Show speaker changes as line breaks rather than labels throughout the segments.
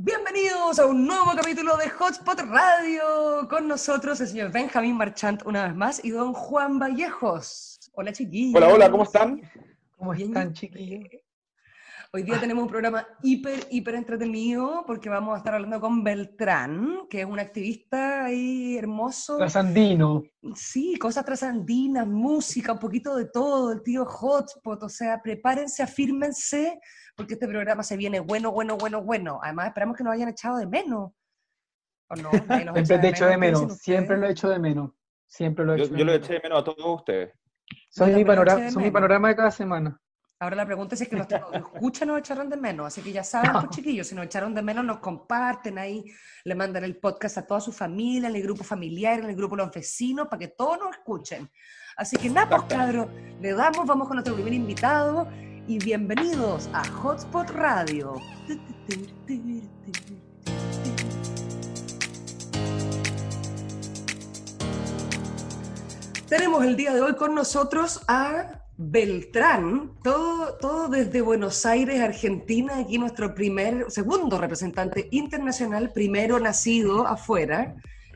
Bienvenidos a un nuevo capítulo de Hotspot Radio. Con nosotros el señor Benjamín Marchant una vez más y don Juan Vallejos. Hola chiquillos.
Hola, hola, ¿cómo están?
¿Cómo están, chiquillos?
Hoy día tenemos un programa hiper, hiper entretenido porque vamos a estar hablando con Beltrán, que es un activista ahí hermoso.
Trasandino.
Sí, cosas trasandinas, música, un poquito de todo, el tío Hotspot, o sea, prepárense, afírmense, porque este programa se viene bueno, bueno, bueno, bueno. Además, esperamos que nos hayan echado de menos. ¿O no?
Siempre te echo de
¿qué
menos, siempre lo echo de menos. Siempre lo
Yo,
echo de
yo lo
menos.
eché de menos a todos ustedes.
Son
Yo
mi,
lo
panorama, son mi panorama de cada semana.
Ahora la pregunta es si es que nos escuchan nos echaron de menos, así que ya saben, pues, chiquillos, si nos echaron de menos, nos comparten ahí, le mandan el podcast a toda su familia, en el grupo familiar, en el grupo de los vecinos, para que todos nos escuchen. Así que nada, pues cabros, le damos, vamos con nuestro primer invitado y bienvenidos a Hotspot Radio. Tenemos el día de hoy con nosotros a Beltrán, todo, todo desde Buenos Aires, Argentina, aquí nuestro primer, segundo representante internacional, primero nacido afuera.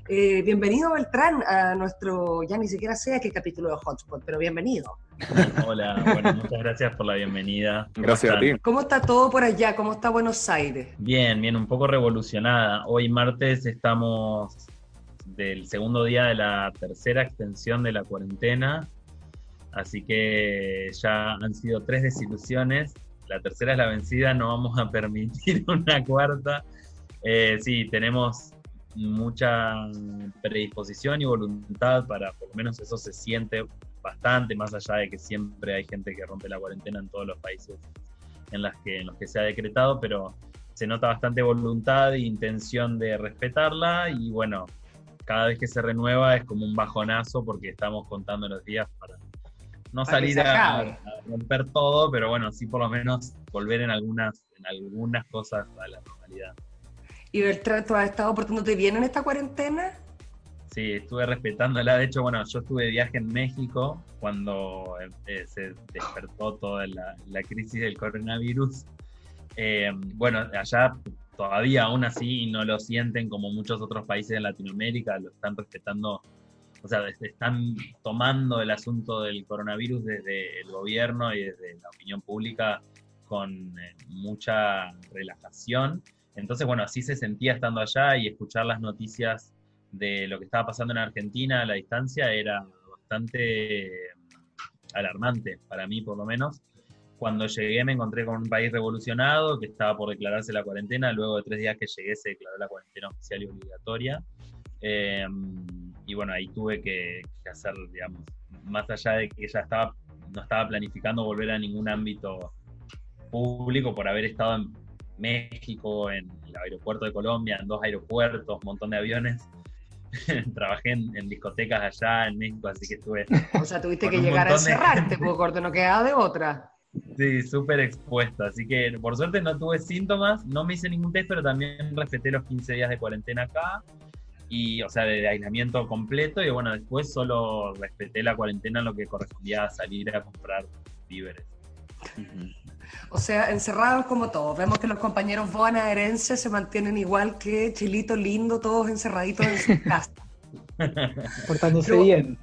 Eh, bienvenido Beltrán a nuestro, ya ni siquiera sé a qué capítulo de Hotspot, pero bienvenido.
Hola, bueno, muchas gracias por la bienvenida. ¿Cómo
Gracias a ti.
¿Cómo está todo por allá? ¿Cómo está Buenos Aires?
Bien, bien, un poco revolucionada. Hoy martes estamos del segundo día de la tercera extensión de la cuarentena, así que ya han sido tres desilusiones. La tercera es la vencida, no vamos a permitir una cuarta. Eh, sí, tenemos mucha predisposición y voluntad para, por lo menos eso se siente bastante, más allá de que siempre hay gente que rompe la cuarentena en todos los países en, las que, en los que se ha decretado, pero se nota bastante voluntad e intención de respetarla y bueno, cada vez que se renueva es como un bajonazo porque estamos contando los días para no salir a romper todo, pero bueno, sí por lo menos volver en algunas, en algunas cosas a la normalidad.
¿Y Beltrán, tú has estado portándote bien en esta cuarentena?
Sí, estuve respetándola. De hecho, bueno, yo estuve de viaje en México cuando eh, se despertó toda la, la crisis del coronavirus. Eh, bueno, allá todavía aún así no lo sienten como muchos otros países de Latinoamérica, lo están respetando, o sea, es- están tomando el asunto del coronavirus desde el gobierno y desde la opinión pública con eh, mucha relajación. Entonces, bueno, así se sentía estando allá y escuchar las noticias de lo que estaba pasando en Argentina a la distancia era bastante eh, alarmante, para mí por lo menos. Cuando llegué me encontré con un país revolucionado que estaba por declararse la cuarentena. Luego de tres días que llegué se declaró la cuarentena oficial y obligatoria. Eh, y bueno, ahí tuve que, que hacer, digamos, más allá de que ya estaba, no estaba planificando volver a ningún ámbito público por haber estado en México, en el aeropuerto de Colombia, en dos aeropuertos, un montón de aviones. Trabajé en, en discotecas allá en México, así que estuve
O sea, tuviste que llegar a encerrarte, pues corto, no quedaba de otra.
sí, súper expuesto. Así que por suerte no tuve síntomas, no me hice ningún test, pero también respeté los 15 días de cuarentena acá. Y, o sea, de, de aislamiento completo. Y bueno, después solo respeté la cuarentena en lo que correspondía a salir a comprar víveres.
O sea, encerrados como todos. Vemos que los compañeros bonaerenses se mantienen igual que Chilito Lindo, todos encerraditos en su casa.
Portándose
Pero-
bien.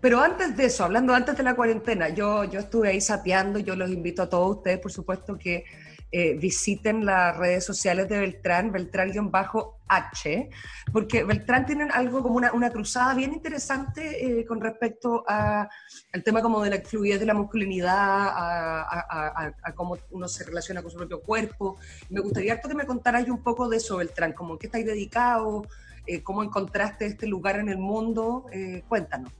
Pero antes de eso, hablando antes de la cuarentena, yo, yo estuve ahí sapeando, yo los invito a todos ustedes, por supuesto, que eh, visiten las redes sociales de Beltrán, Beltrán-H, porque Beltrán tiene algo como una, una cruzada bien interesante eh, con respecto al tema como de la fluidez de la masculinidad, a, cómo uno se relaciona con su propio cuerpo. Me gustaría harto que me contaras un poco de eso, Beltrán, como en qué estáis dedicado, eh, cómo encontraste este lugar en el mundo, eh, cuéntanos.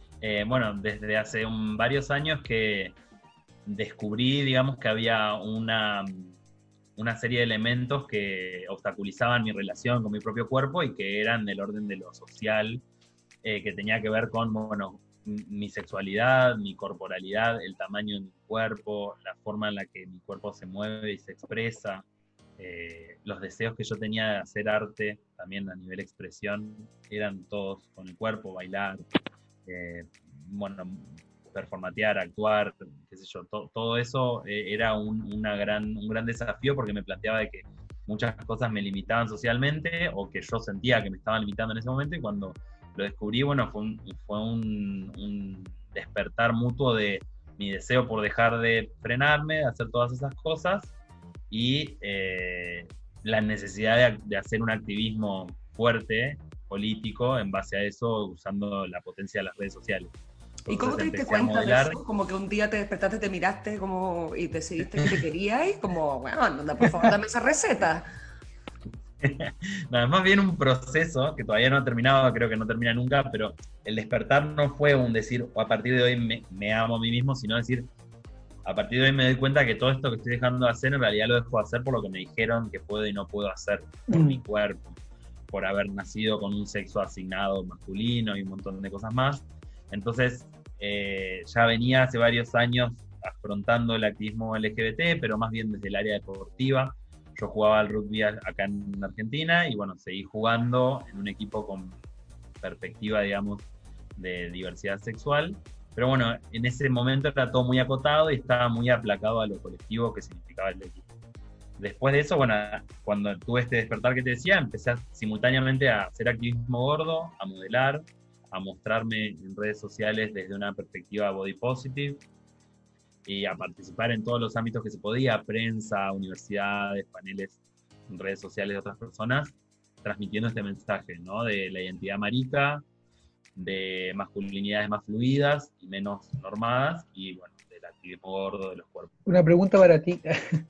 Bueno, desde hace varios años que descubrí, digamos, que había una, una serie de elementos que obstaculizaban mi relación con mi propio cuerpo y que eran del orden de lo social, eh, que tenía que ver con, bueno, mi sexualidad, mi corporalidad, el tamaño de mi cuerpo, la forma en la que mi cuerpo se mueve y se expresa, eh, los deseos que yo tenía de hacer arte, también a nivel expresión, eran todos con el cuerpo, bailar, eh, bueno, performatear, actuar, qué sé yo, to- todo eso eh, era un, una gran, un gran desafío porque me planteaba de que muchas cosas me limitaban socialmente o que yo sentía que me estaban limitando en ese momento y cuando lo descubrí, bueno, fue un, fue un, un despertar mutuo de mi deseo por dejar de frenarme, de hacer todas esas cosas y eh, la necesidad de, de hacer un activismo fuerte, político, en base a eso, usando la potencia de las redes sociales.
¿Y cómo te diste cuenta de eso? Como que un día te despertaste, te miraste como y decidiste que te querías y como, bueno, por favor, dame esa receta.
Nada, más bien un proceso que todavía no ha terminado, creo que no termina nunca, pero el despertar no fue un decir, o a partir de hoy me, me amo a mí mismo, sino decir, a partir de hoy me doy cuenta que todo esto que estoy dejando de hacer, en realidad lo dejo de hacer por lo que me dijeron que puedo y no puedo hacer, por
Mm.
mi cuerpo, por haber nacido con un sexo asignado masculino y un montón de cosas más. Entonces, eh, ya venía hace varios años afrontando el activismo LGBT, pero más bien desde el área deportiva. Yo jugaba al rugby acá en Argentina y bueno, seguí jugando en un equipo con perspectiva, digamos, de diversidad sexual. Pero bueno, en ese momento era todo muy acotado y estaba muy aplacado a lo colectivo que significaba el equipo. Después de eso, bueno, cuando tuve este despertar que te decía, empecé simultáneamente a hacer activismo gordo, a modelar, a mostrarme en redes sociales desde una perspectiva body positive y a participar en todos los ámbitos que se podía, prensa, universidades, paneles redes sociales de otras personas, transmitiendo este mensaje, ¿no? De la identidad marica, de masculinidades más fluidas y menos normadas, y bueno, del activismo gordo de los cuerpos.
Una pregunta para ti.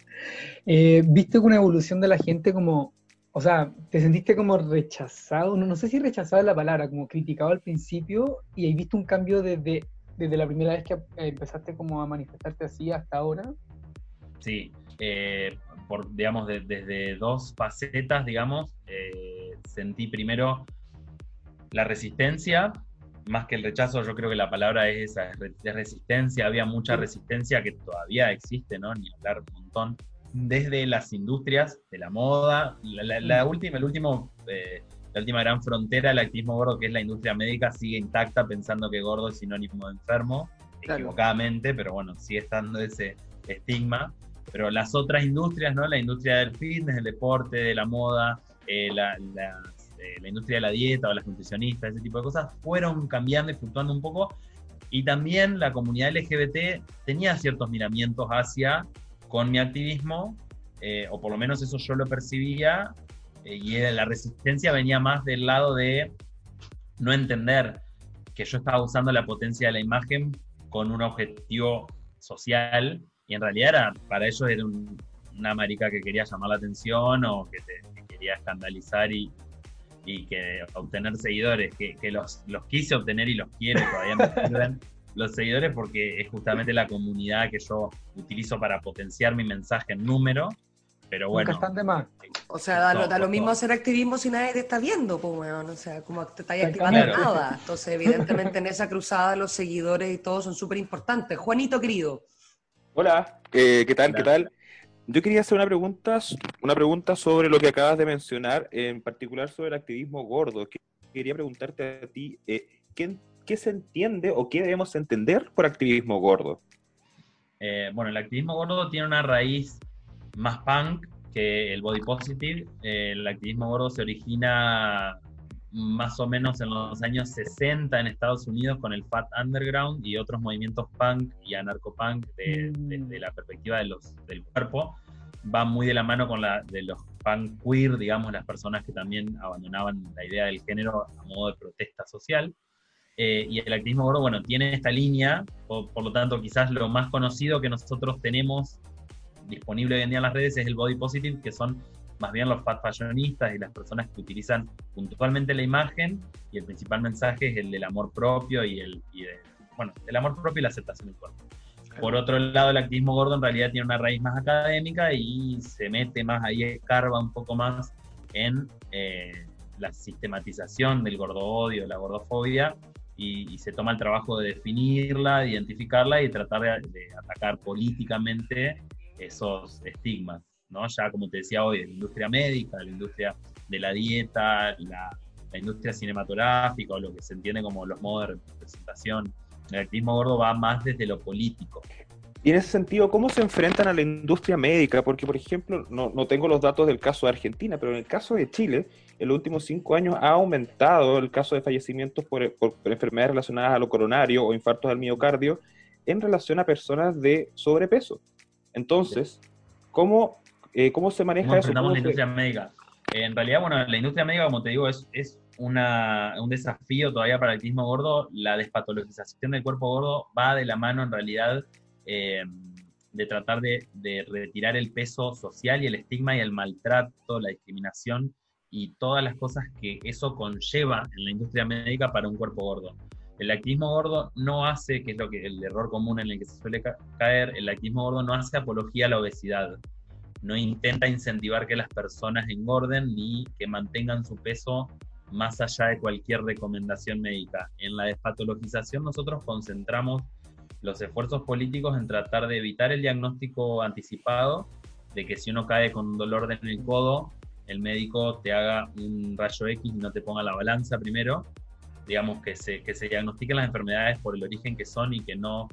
Eh, ¿Viste una evolución de la gente como, o sea, te sentiste como rechazado? No, no sé si rechazado es la palabra, como criticado al principio, y has visto un cambio desde, desde la primera vez que empezaste como a manifestarte así hasta ahora?
Sí, eh, por, digamos, de- desde dos facetas, digamos, eh, sentí primero la resistencia, más que el rechazo, yo creo que la palabra es esa, es resistencia, había mucha resistencia que todavía existe, ¿no? Ni hablar un montón, desde las industrias de la moda, la, la- la última, el último, eh, la última gran frontera del activismo gordo, que es la industria médica, sigue intacta pensando que gordo es sinónimo de enfermo,
Claro.
equivocadamente, pero bueno, sigue estando ese estigma. Pero las otras industrias, ¿no? La industria del fitness, del deporte, de la moda, eh, la, las, eh, la industria de la dieta o las nutricionistas, ese tipo de cosas, fueron cambiando y fluctuando un poco. Y también la comunidad LGBT tenía ciertos miramientos hacia con mi activismo, eh, o por lo menos eso yo lo percibía, eh, y la resistencia venía más del lado de no entender que yo estaba usando la potencia de la imagen con un objetivo social, y en realidad era, para ellos era un- una marica que quería llamar la atención o que, quería escandalizar y, que obtener seguidores, que, los quise obtener y los quiero, todavía me sirven los seguidores porque es justamente la comunidad que yo utilizo para potenciar mi mensaje en número, pero bueno.
Nunca están de más.
O sea, da, da lo mismo
favor.
hacer activismo si nadie te está viendo, pues, weón. O sea, como te estás
Exactamente.
activando
Claro.
nada. Entonces, evidentemente, en esa cruzada los seguidores y todo son súper importantes. Juanito, querido.
Hola, eh, ¿qué tal? ¿Qué tal? Yo quería hacer una pregunta, una pregunta sobre lo que acabas de mencionar, en particular sobre el activismo gordo. Que- Quería preguntarte a ti, eh, ¿qué, qué se entiende o qué debemos entender por activismo gordo?
Eh, bueno, el activismo gordo tiene una raíz más punk que el body positive. Eh, el activismo gordo se origina más o menos en los años 60 en Estados Unidos con el Fat Underground y otros movimientos punk y anarcopunk de,
Mm.
desde la perspectiva de los, del cuerpo. Va muy de la mano con la de los punk queer, digamos, las personas que también abandonaban la idea del género a modo de protesta social. Eh, y el activismo gordo, bueno, tiene esta línea, por, por lo tanto, quizás lo más conocido que nosotros tenemos disponible hoy en día en las redes es el body positive, que son más bien los fat fashionistas y las personas que utilizan puntualmente la imagen, y el principal mensaje es el del amor propio y el, y de- bueno, el amor propio y la aceptación del cuerpo. Por otro lado, el activismo gordo en realidad tiene una raíz más académica y se mete más ahí, escarba un poco más en eh, la sistematización del gordo odio, la gordofobia, y, se toma el trabajo de definirla, de identificarla y tratar de, atacar políticamente esos estigmas, ¿no? Ya como te decía hoy, la industria médica, la industria de la dieta, la, la industria cinematográfica, o lo que se entiende como los modos de representación. El activismo gordo va más desde lo político.
Y en ese sentido, ¿cómo se enfrentan a la industria médica? Porque, por ejemplo, no, no, tengo los datos del caso de Argentina, pero en el caso de Chile, en los últimos cinco años ha aumentado el caso de fallecimientos por, por, enfermedades relacionadas a lo coronario o infartos al miocardio en relación a personas de sobrepeso. Entonces, ¿cómo, eh, cómo se maneja eso?
la industria médica? En realidad, bueno, la industria médica, como te digo, es, es una, un desafío todavía para el activismo gordo. La despatologización del cuerpo gordo va de la mano, en realidad, eh, de tratar de, de, retirar el peso social y el estigma y el maltrato, la discriminación y todas las cosas que eso conlleva en la industria médica para un cuerpo gordo. El activismo gordo no hace, que es lo que el error común en el que se suele caer, el activismo gordo no hace apología a la obesidad. No intenta incentivar que las personas engorden ni que mantengan su peso más allá de cualquier recomendación médica. En la despatologización nosotros concentramos los esfuerzos políticos en tratar de evitar el diagnóstico anticipado de que si uno cae con un dolor en el codo, el médico te haga un rayo X y no te ponga la balanza primero, digamos que se, que se diagnostiquen las enfermedades por el origen que son y que no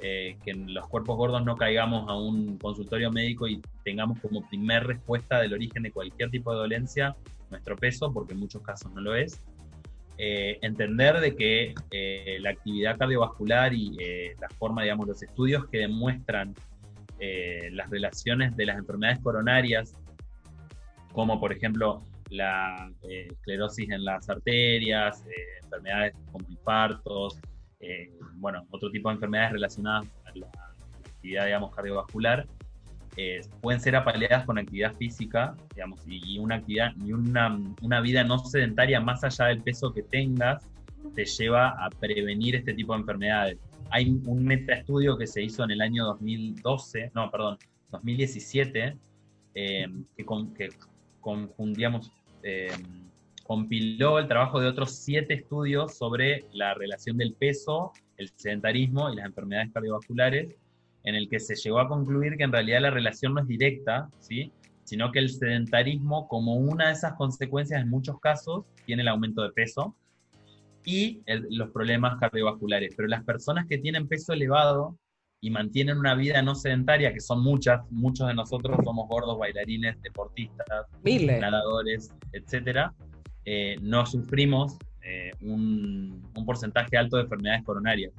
eh, que los cuerpos gordos no caigamos a un consultorio médico y tengamos como primer respuesta del origen de cualquier tipo de dolencia nuestro peso, porque en muchos casos no lo es. Eh, entender de que eh, la actividad cardiovascular y eh, la forma, digamos, los estudios que demuestran las relaciones de las enfermedades coronarias, como por ejemplo la esclerosis en las arterias, enfermedades como infartos, bueno, otro tipo de enfermedades relacionadas a la, actividad, digamos, cardiovascular, pueden ser apaleadas con actividad física, digamos, y, una actividad y una, una, vida no sedentaria más allá del peso que tengas, te lleva a prevenir este tipo de enfermedades. Hay un metaestudio que se hizo en el año 2012, no, perdón, 2017, eh, que, con, que eh, compiló el trabajo de otros siete estudios sobre la relación del peso, el sedentarismo y las enfermedades cardiovasculares en el que se llegó a concluir que en realidad la relación no es directa, ¿sí? sino que el sedentarismo, como una de esas consecuencias en muchos casos, tiene el aumento de peso y los problemas cardiovasculares. Pero las personas que tienen peso elevado y mantienen una vida no sedentaria, que son muchas, muchos de nosotros somos gordos, bailarines, deportistas, nadadores, etc., eh, no sufrimos eh, un, un porcentaje alto de enfermedades coronarias.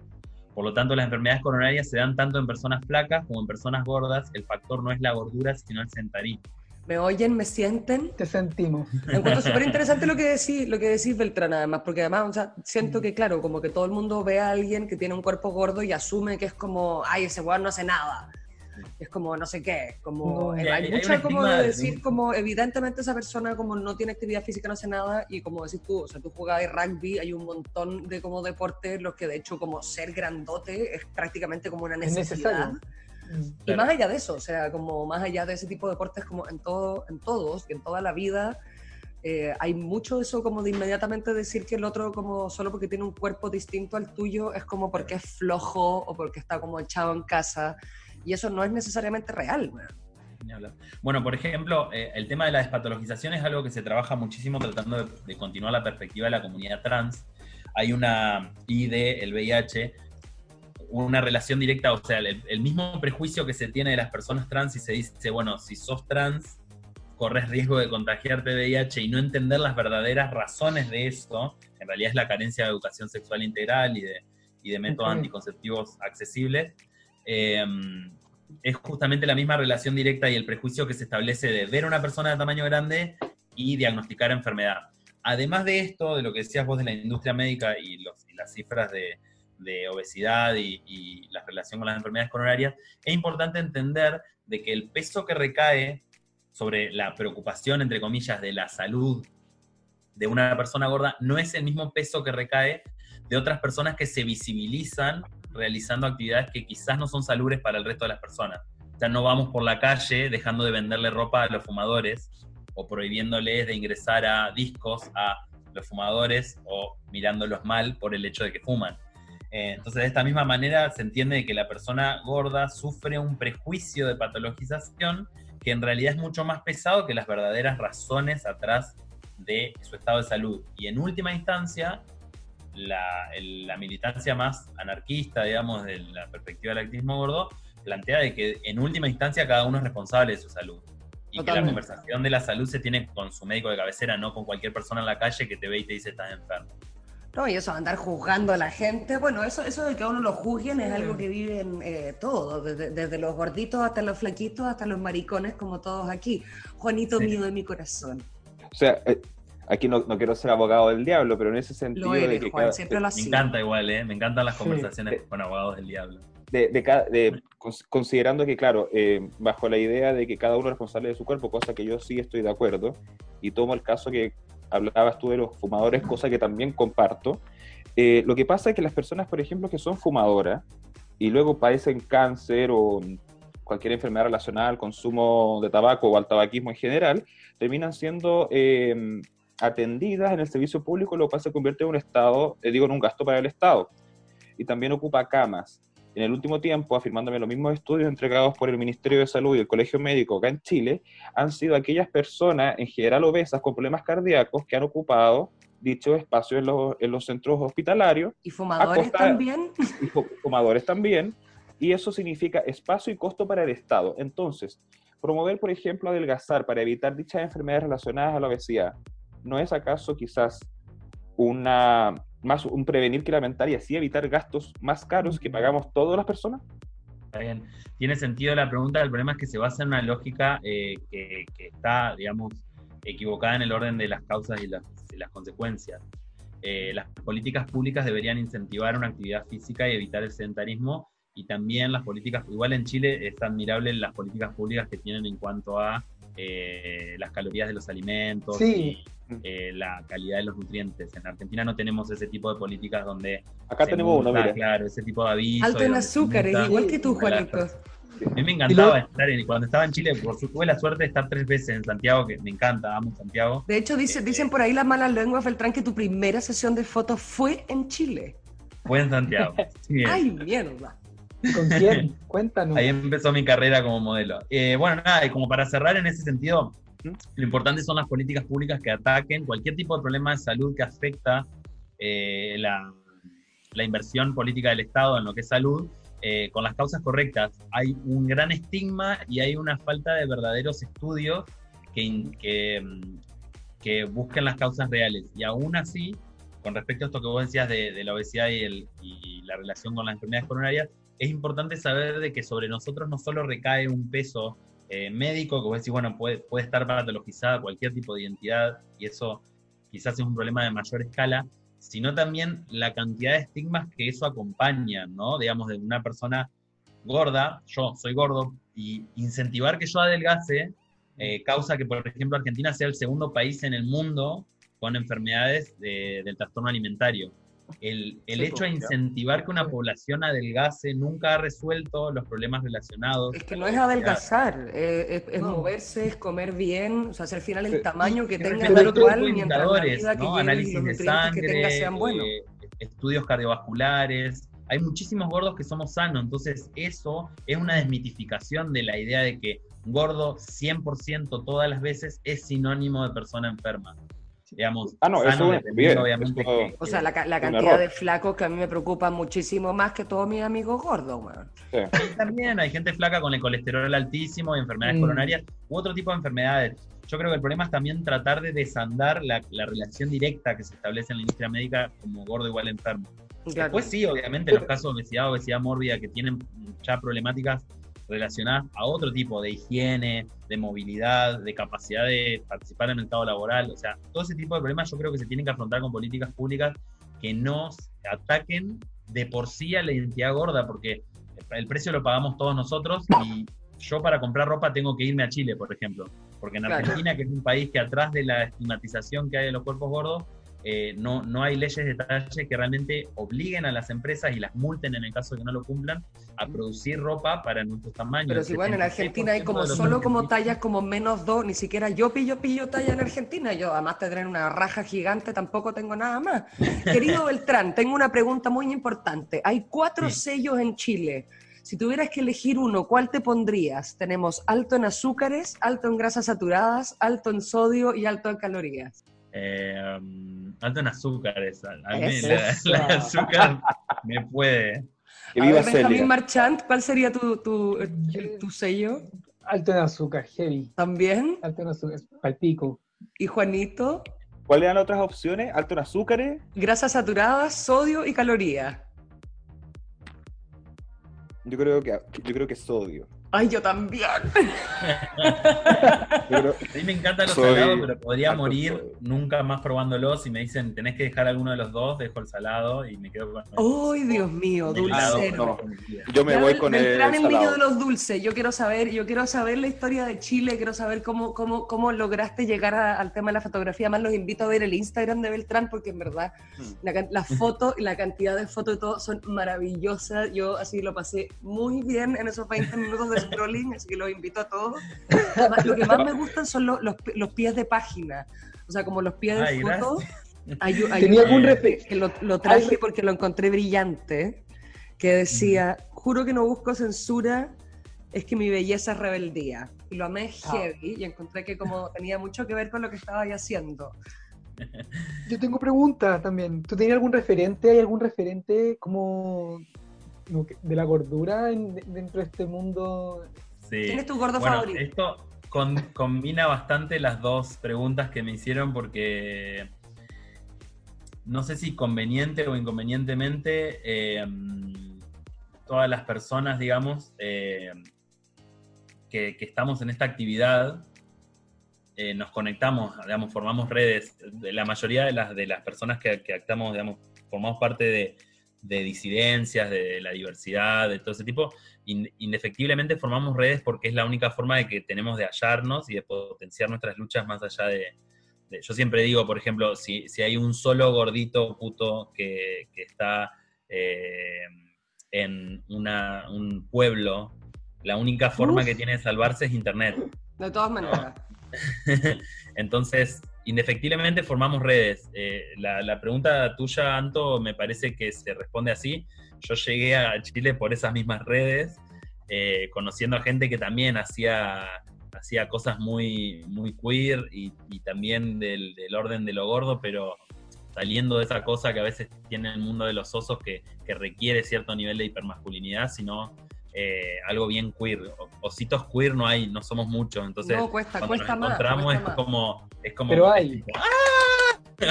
Por lo tanto, las enfermedades coronarias se dan tanto en personas flacas como en personas gordas. El factor no es la gordura, sino el sentarismo.
¿Me oyen? ¿Me sienten?
Te sentimos.
Me encuentro súper interesante lo que decís, lo que decís Beltrán, además, porque además siento que, claro, como que todo el mundo ve a alguien que tiene un cuerpo gordo y asume que es como, ay, ese weón no hace nada es como no sé qué, como hay, mucho como de decir como evidentemente esa persona como no tiene actividad física, no hace nada y como decís tú, o sea, tú jugabas rugby, hay un montón de como deportes los que de hecho como ser grandote es prácticamente como una necesidad. Y más allá de eso, o sea, como más allá de ese tipo de deportes como en todo en todos y en toda la vida eh, hay mucho eso como de inmediatamente decir que el otro como solo porque tiene un cuerpo distinto al tuyo es como porque es flojo o porque está como echado en casa y eso no es necesariamente real.
Bueno, por ejemplo, eh, el tema de la despatologización es algo que se trabaja muchísimo tratando de, continuar la perspectiva de la comunidad trans. Hay una ID, el VIH, una relación directa, o sea, el, el, mismo prejuicio que se tiene de las personas trans y se dice, bueno, si sos trans, corres riesgo de contagiarte de VIH y no entender las verdaderas razones de esto, en realidad es la carencia de educación sexual integral y de, y de métodos anticonceptivos accesibles, Em, es justamente la misma relación directa y el prejuicio que se establece de ver a una persona de tamaño grande y diagnosticar enfermedad. Además de esto, de lo que decías vos de la industria médica y, las cifras de, obesidad y, la relación con las enfermedades coronarias, es importante entender de que el peso que recae sobre la preocupación, entre comillas, de la salud de una persona gorda no es el mismo peso que recae de otras personas que se visibilizan realizando actividades que quizás no son salubres para el resto de las personas. O sea, no vamos por la calle dejando de venderle ropa a los fumadores o prohibiéndoles de ingresar a discos a los fumadores o mirándolos mal por el hecho de que fuman. Eh, entonces, de esta misma manera se entiende que la persona gorda sufre un prejuicio de patologización que en realidad es mucho más pesado que las verdaderas razones atrás de su estado de salud. Y en última instancia, la, militancia más anarquista, digamos, de la perspectiva del activismo gordo, plantea de que en última instancia cada uno es responsable de su salud. Y que la conversación de la salud se tiene con su médico de cabecera, no con cualquier persona en la calle que te ve y te dice estás enfermo.
No, y eso andar juzgando a la gente, bueno, eso, eso de que a uno lo juzguen es algo que viven eh, todos, desde, los gorditos hasta los flaquitos, hasta los maricones, como todos aquí. Juanito mío de mi corazón.
O sea, eh, aquí no, quiero ser abogado del diablo, pero en ese sentido...
de que Juan, siempre lo
Me encanta igual, ¿eh? Me encantan las conversaciones con abogados del diablo.
De, de, considerando que, claro, eh, bajo la idea de que cada uno es responsable de su cuerpo, cosa que yo sí estoy de acuerdo, y tomo el caso que hablabas tú de los fumadores, cosa que también comparto. Eh, lo que pasa es que las personas, por ejemplo, que son fumadoras y luego padecen cáncer o cualquier enfermedad relacionada al consumo de tabaco o al tabaquismo en general, terminan siendo em, atendidas en el servicio público, lo cual se convierte en un estado, eh, digo, en un gasto para el Estado. Y también ocupa camas. En el último tiempo, afirmándome los mismos estudios entregados por el Ministerio de Salud y el Colegio Médico acá en Chile, han sido aquellas personas, en general obesas, con problemas cardíacos, que han ocupado dicho espacio en los, en los centros hospitalarios.
¿Y fumadores también?
Y fumadores también. Y eso significa espacio y costo para el Estado. Entonces, promover, por ejemplo, adelgazar para evitar dichas enfermedades relacionadas a la obesidad, ¿no es acaso quizás una más un prevenir que lamentar y así evitar gastos más caros que pagamos todas las personas?
Está bien. Tiene sentido la pregunta, el problema es que se basa en una lógica eh, que, está, digamos, equivocada en el orden de las causas y las, consecuencias. Eh, las políticas públicas deberían incentivar una actividad física y evitar el sedentarismo y también las políticas, igual en Chile es admirable las políticas públicas que tienen en cuanto a eh, las calorías de los alimentos y eh, la calidad de los nutrientes. En Argentina no tenemos ese tipo de políticas donde...
Acá tenemos uno, mira.
Claro, ese tipo de avisos.
Alto en azúcar, igual que tú, Juanito.
A mí me encantaba estar en, cuando estaba en Chile, por su, tuve la suerte de estar tres veces en Santiago, que me encanta, amo Santiago.
De hecho, dice, eh, dicen por ahí las malas lenguas, Feltrán, que tu primera sesión de fotos fue en Chile.
Fue en Santiago.
Ay, mierda.
¿Con quién? Cuéntanos.
Ahí empezó mi carrera como modelo. Eh, bueno, nada, y como para cerrar en ese sentido, lo importante son las políticas públicas que ataquen cualquier tipo de problema de salud que afecta eh, la, inversión política del Estado en lo que es salud, eh, con las causas correctas. Hay un gran estigma y hay una falta de verdaderos estudios que, que, busquen las causas reales. Y aún así, con respecto a esto que vos decías de, la obesidad y, y, la relación con las enfermedades coronarias, es importante saber de que sobre nosotros no solo recae un peso eh, médico, que vos decís, bueno, puede, puede estar patologizada cualquier tipo de identidad y eso quizás es un problema de mayor escala, sino también la cantidad de estigmas que eso acompaña, ¿no? Digamos, de una persona gorda, yo soy gordo, y incentivar que yo adelgace eh, causa que, por ejemplo, Argentina sea el segundo país en el mundo con enfermedades del trastorno alimentario. El, hecho de incentivar que una población adelgace nunca ha resuelto los problemas relacionados.
Es que no es adelgazar, eh, es, moverse, es comer bien, o sea, al final el tamaño que tenga
el cual, mientras ¿no? análisis de sangre, eh, estudios cardiovasculares. Hay muchísimos gordos que somos sanos, entonces eso es una desmitificación de la idea de que gordo 100% todas las veces es sinónimo de persona enferma digamos.
Ah, no, eso bien, obviamente.
o sea, la, cantidad de flacos que a mí me preocupa muchísimo más que todos mis amigos gordos,
También hay gente flaca con el colesterol altísimo, enfermedades mm. coronarias u otro tipo de enfermedades. Yo creo que el problema es también tratar de desandar la, relación directa que se establece en la industria médica como gordo igual enfermo. Después sí, obviamente, los casos de obesidad, obesidad mórbida que tienen ya problemáticas relacionadas a otro tipo de higiene, de movilidad, de capacidad de participar en el mercado laboral. O sea, todo ese tipo de problemas yo creo que se tienen que afrontar con políticas públicas que no ataquen de por sí a la identidad gorda, porque el precio lo pagamos todos nosotros y yo para comprar ropa tengo que irme a Chile, por ejemplo, porque en Argentina, que es un país que atrás de la estigmatización que hay de los cuerpos gordos, eh, no, no hay leyes de talle que realmente obliguen a las empresas y las multen en el caso de que no lo cumplan a producir ropa para nuestros tamaños.
Pero si bueno, en Argentina hay como solo como tallas como menos dos, ni siquiera yo pillo pillo talla en Argentina, yo además tendré una raja gigante, tampoco tengo nada más. Querido Beltrán, tengo una pregunta muy importante. Hay cuatro sellos en Chile. Si tuvieras que elegir uno, ¿cuál te pondrías? Tenemos alto en azúcares, alto en grasas saturadas, alto en sodio y alto en calorías.
Eh, alto en azúcares. A mí la, azúcar me puede.
Que viva
ver, Benjamín. Marchant, ¿cuál sería tu, tu, el- tu sello?
Alto en azúcar, heavy.
También.
Alto en azúcar, palpico.
Y Juanito,
¿Cuáles eran las otras opciones? Alto en azúcares.
grasas saturadas, sodio y calorías.
Yo creo que yo creo que sodio.
Ay, yo también.
A mí me encantan los salados, pero podría morir nunca más probándolos. Si me dicen, tenés que dejar alguno de los dos, dejo el salado y me quedo con
Ay, Dios mío,
el
no.
vida.
yo me
Ya,
voy con el
Beltrán, el niño de
salado.
los dulces. Yo quiero saber, yo quiero saber la historia de Chile, quiero saber cómo, cómo, cómo lograste llegar a- al tema de la fotografía. Más los invito a ver el Instagram de Beltrán porque en verdad
Mm.
la, las fotos y la cantidad de fotos y todo son maravillosas. Yo así lo pasé muy bien en esos 20 minutos de scrolling, así que los invito a todos. Lo que más me gustan son los, los, los pies de página. O sea, como los pies de
Ay,
foto. Hay, hay
Tenía algún refe-
que lo, lo traje
Ay.
porque lo encontré brillante, que decía, juro que no busco censura, es que mi belleza es rebeldía. Y lo amé
Ah.
heavy y encontré que como tenía mucho que ver con lo que estaba ahí haciendo.
Yo tengo preguntas también. ¿Tú tenías algún referente? ¿Hay algún referente como de la gordura en- dentro de este mundo?
Sí.
¿Quién es tu gordo
Bueno,
favorito?
esto con- combina bastante las dos preguntas que me hicieron porque no sé si conveniente o inconvenientemente eh, todas las personas, digamos, eh, que, que estamos en esta actividad, eh, nos conectamos, digamos, formamos redes. De La mayoría de las, de las personas que, que actamos, digamos, formamos parte de, de disidencias, de la diversidad, de todo ese tipo, in- indefectiblemente formamos redes porque es la única forma de que tenemos de hallarnos y de potenciar nuestras luchas más allá de... de- yo siempre digo, por ejemplo, si, si hay un solo gordito puto que, que está eh, en una- un pueblo, la única forma
Uf.
que tiene de salvarse es Internet.
De todas maneras.
Entonces, indefectiblemente formamos redes. Eh, la, la pregunta tuya, Anto, me parece que se responde así. Yo llegué a Chile por esas mismas redes, eh, conociendo a gente que también hacía, hacía cosas muy, muy queer y, también del, del orden de lo gordo, pero saliendo de esa cosa que a veces tiene el mundo de los osos que, que requiere cierto nivel de hipermasculinidad, sino eh, algo bien queer. Ositos queer no hay, no somos muchos, entonces
no, cuesta,
cuando
cuesta
nos
más.
encontramos
cuesta
es
más.
como es como
Pero hay.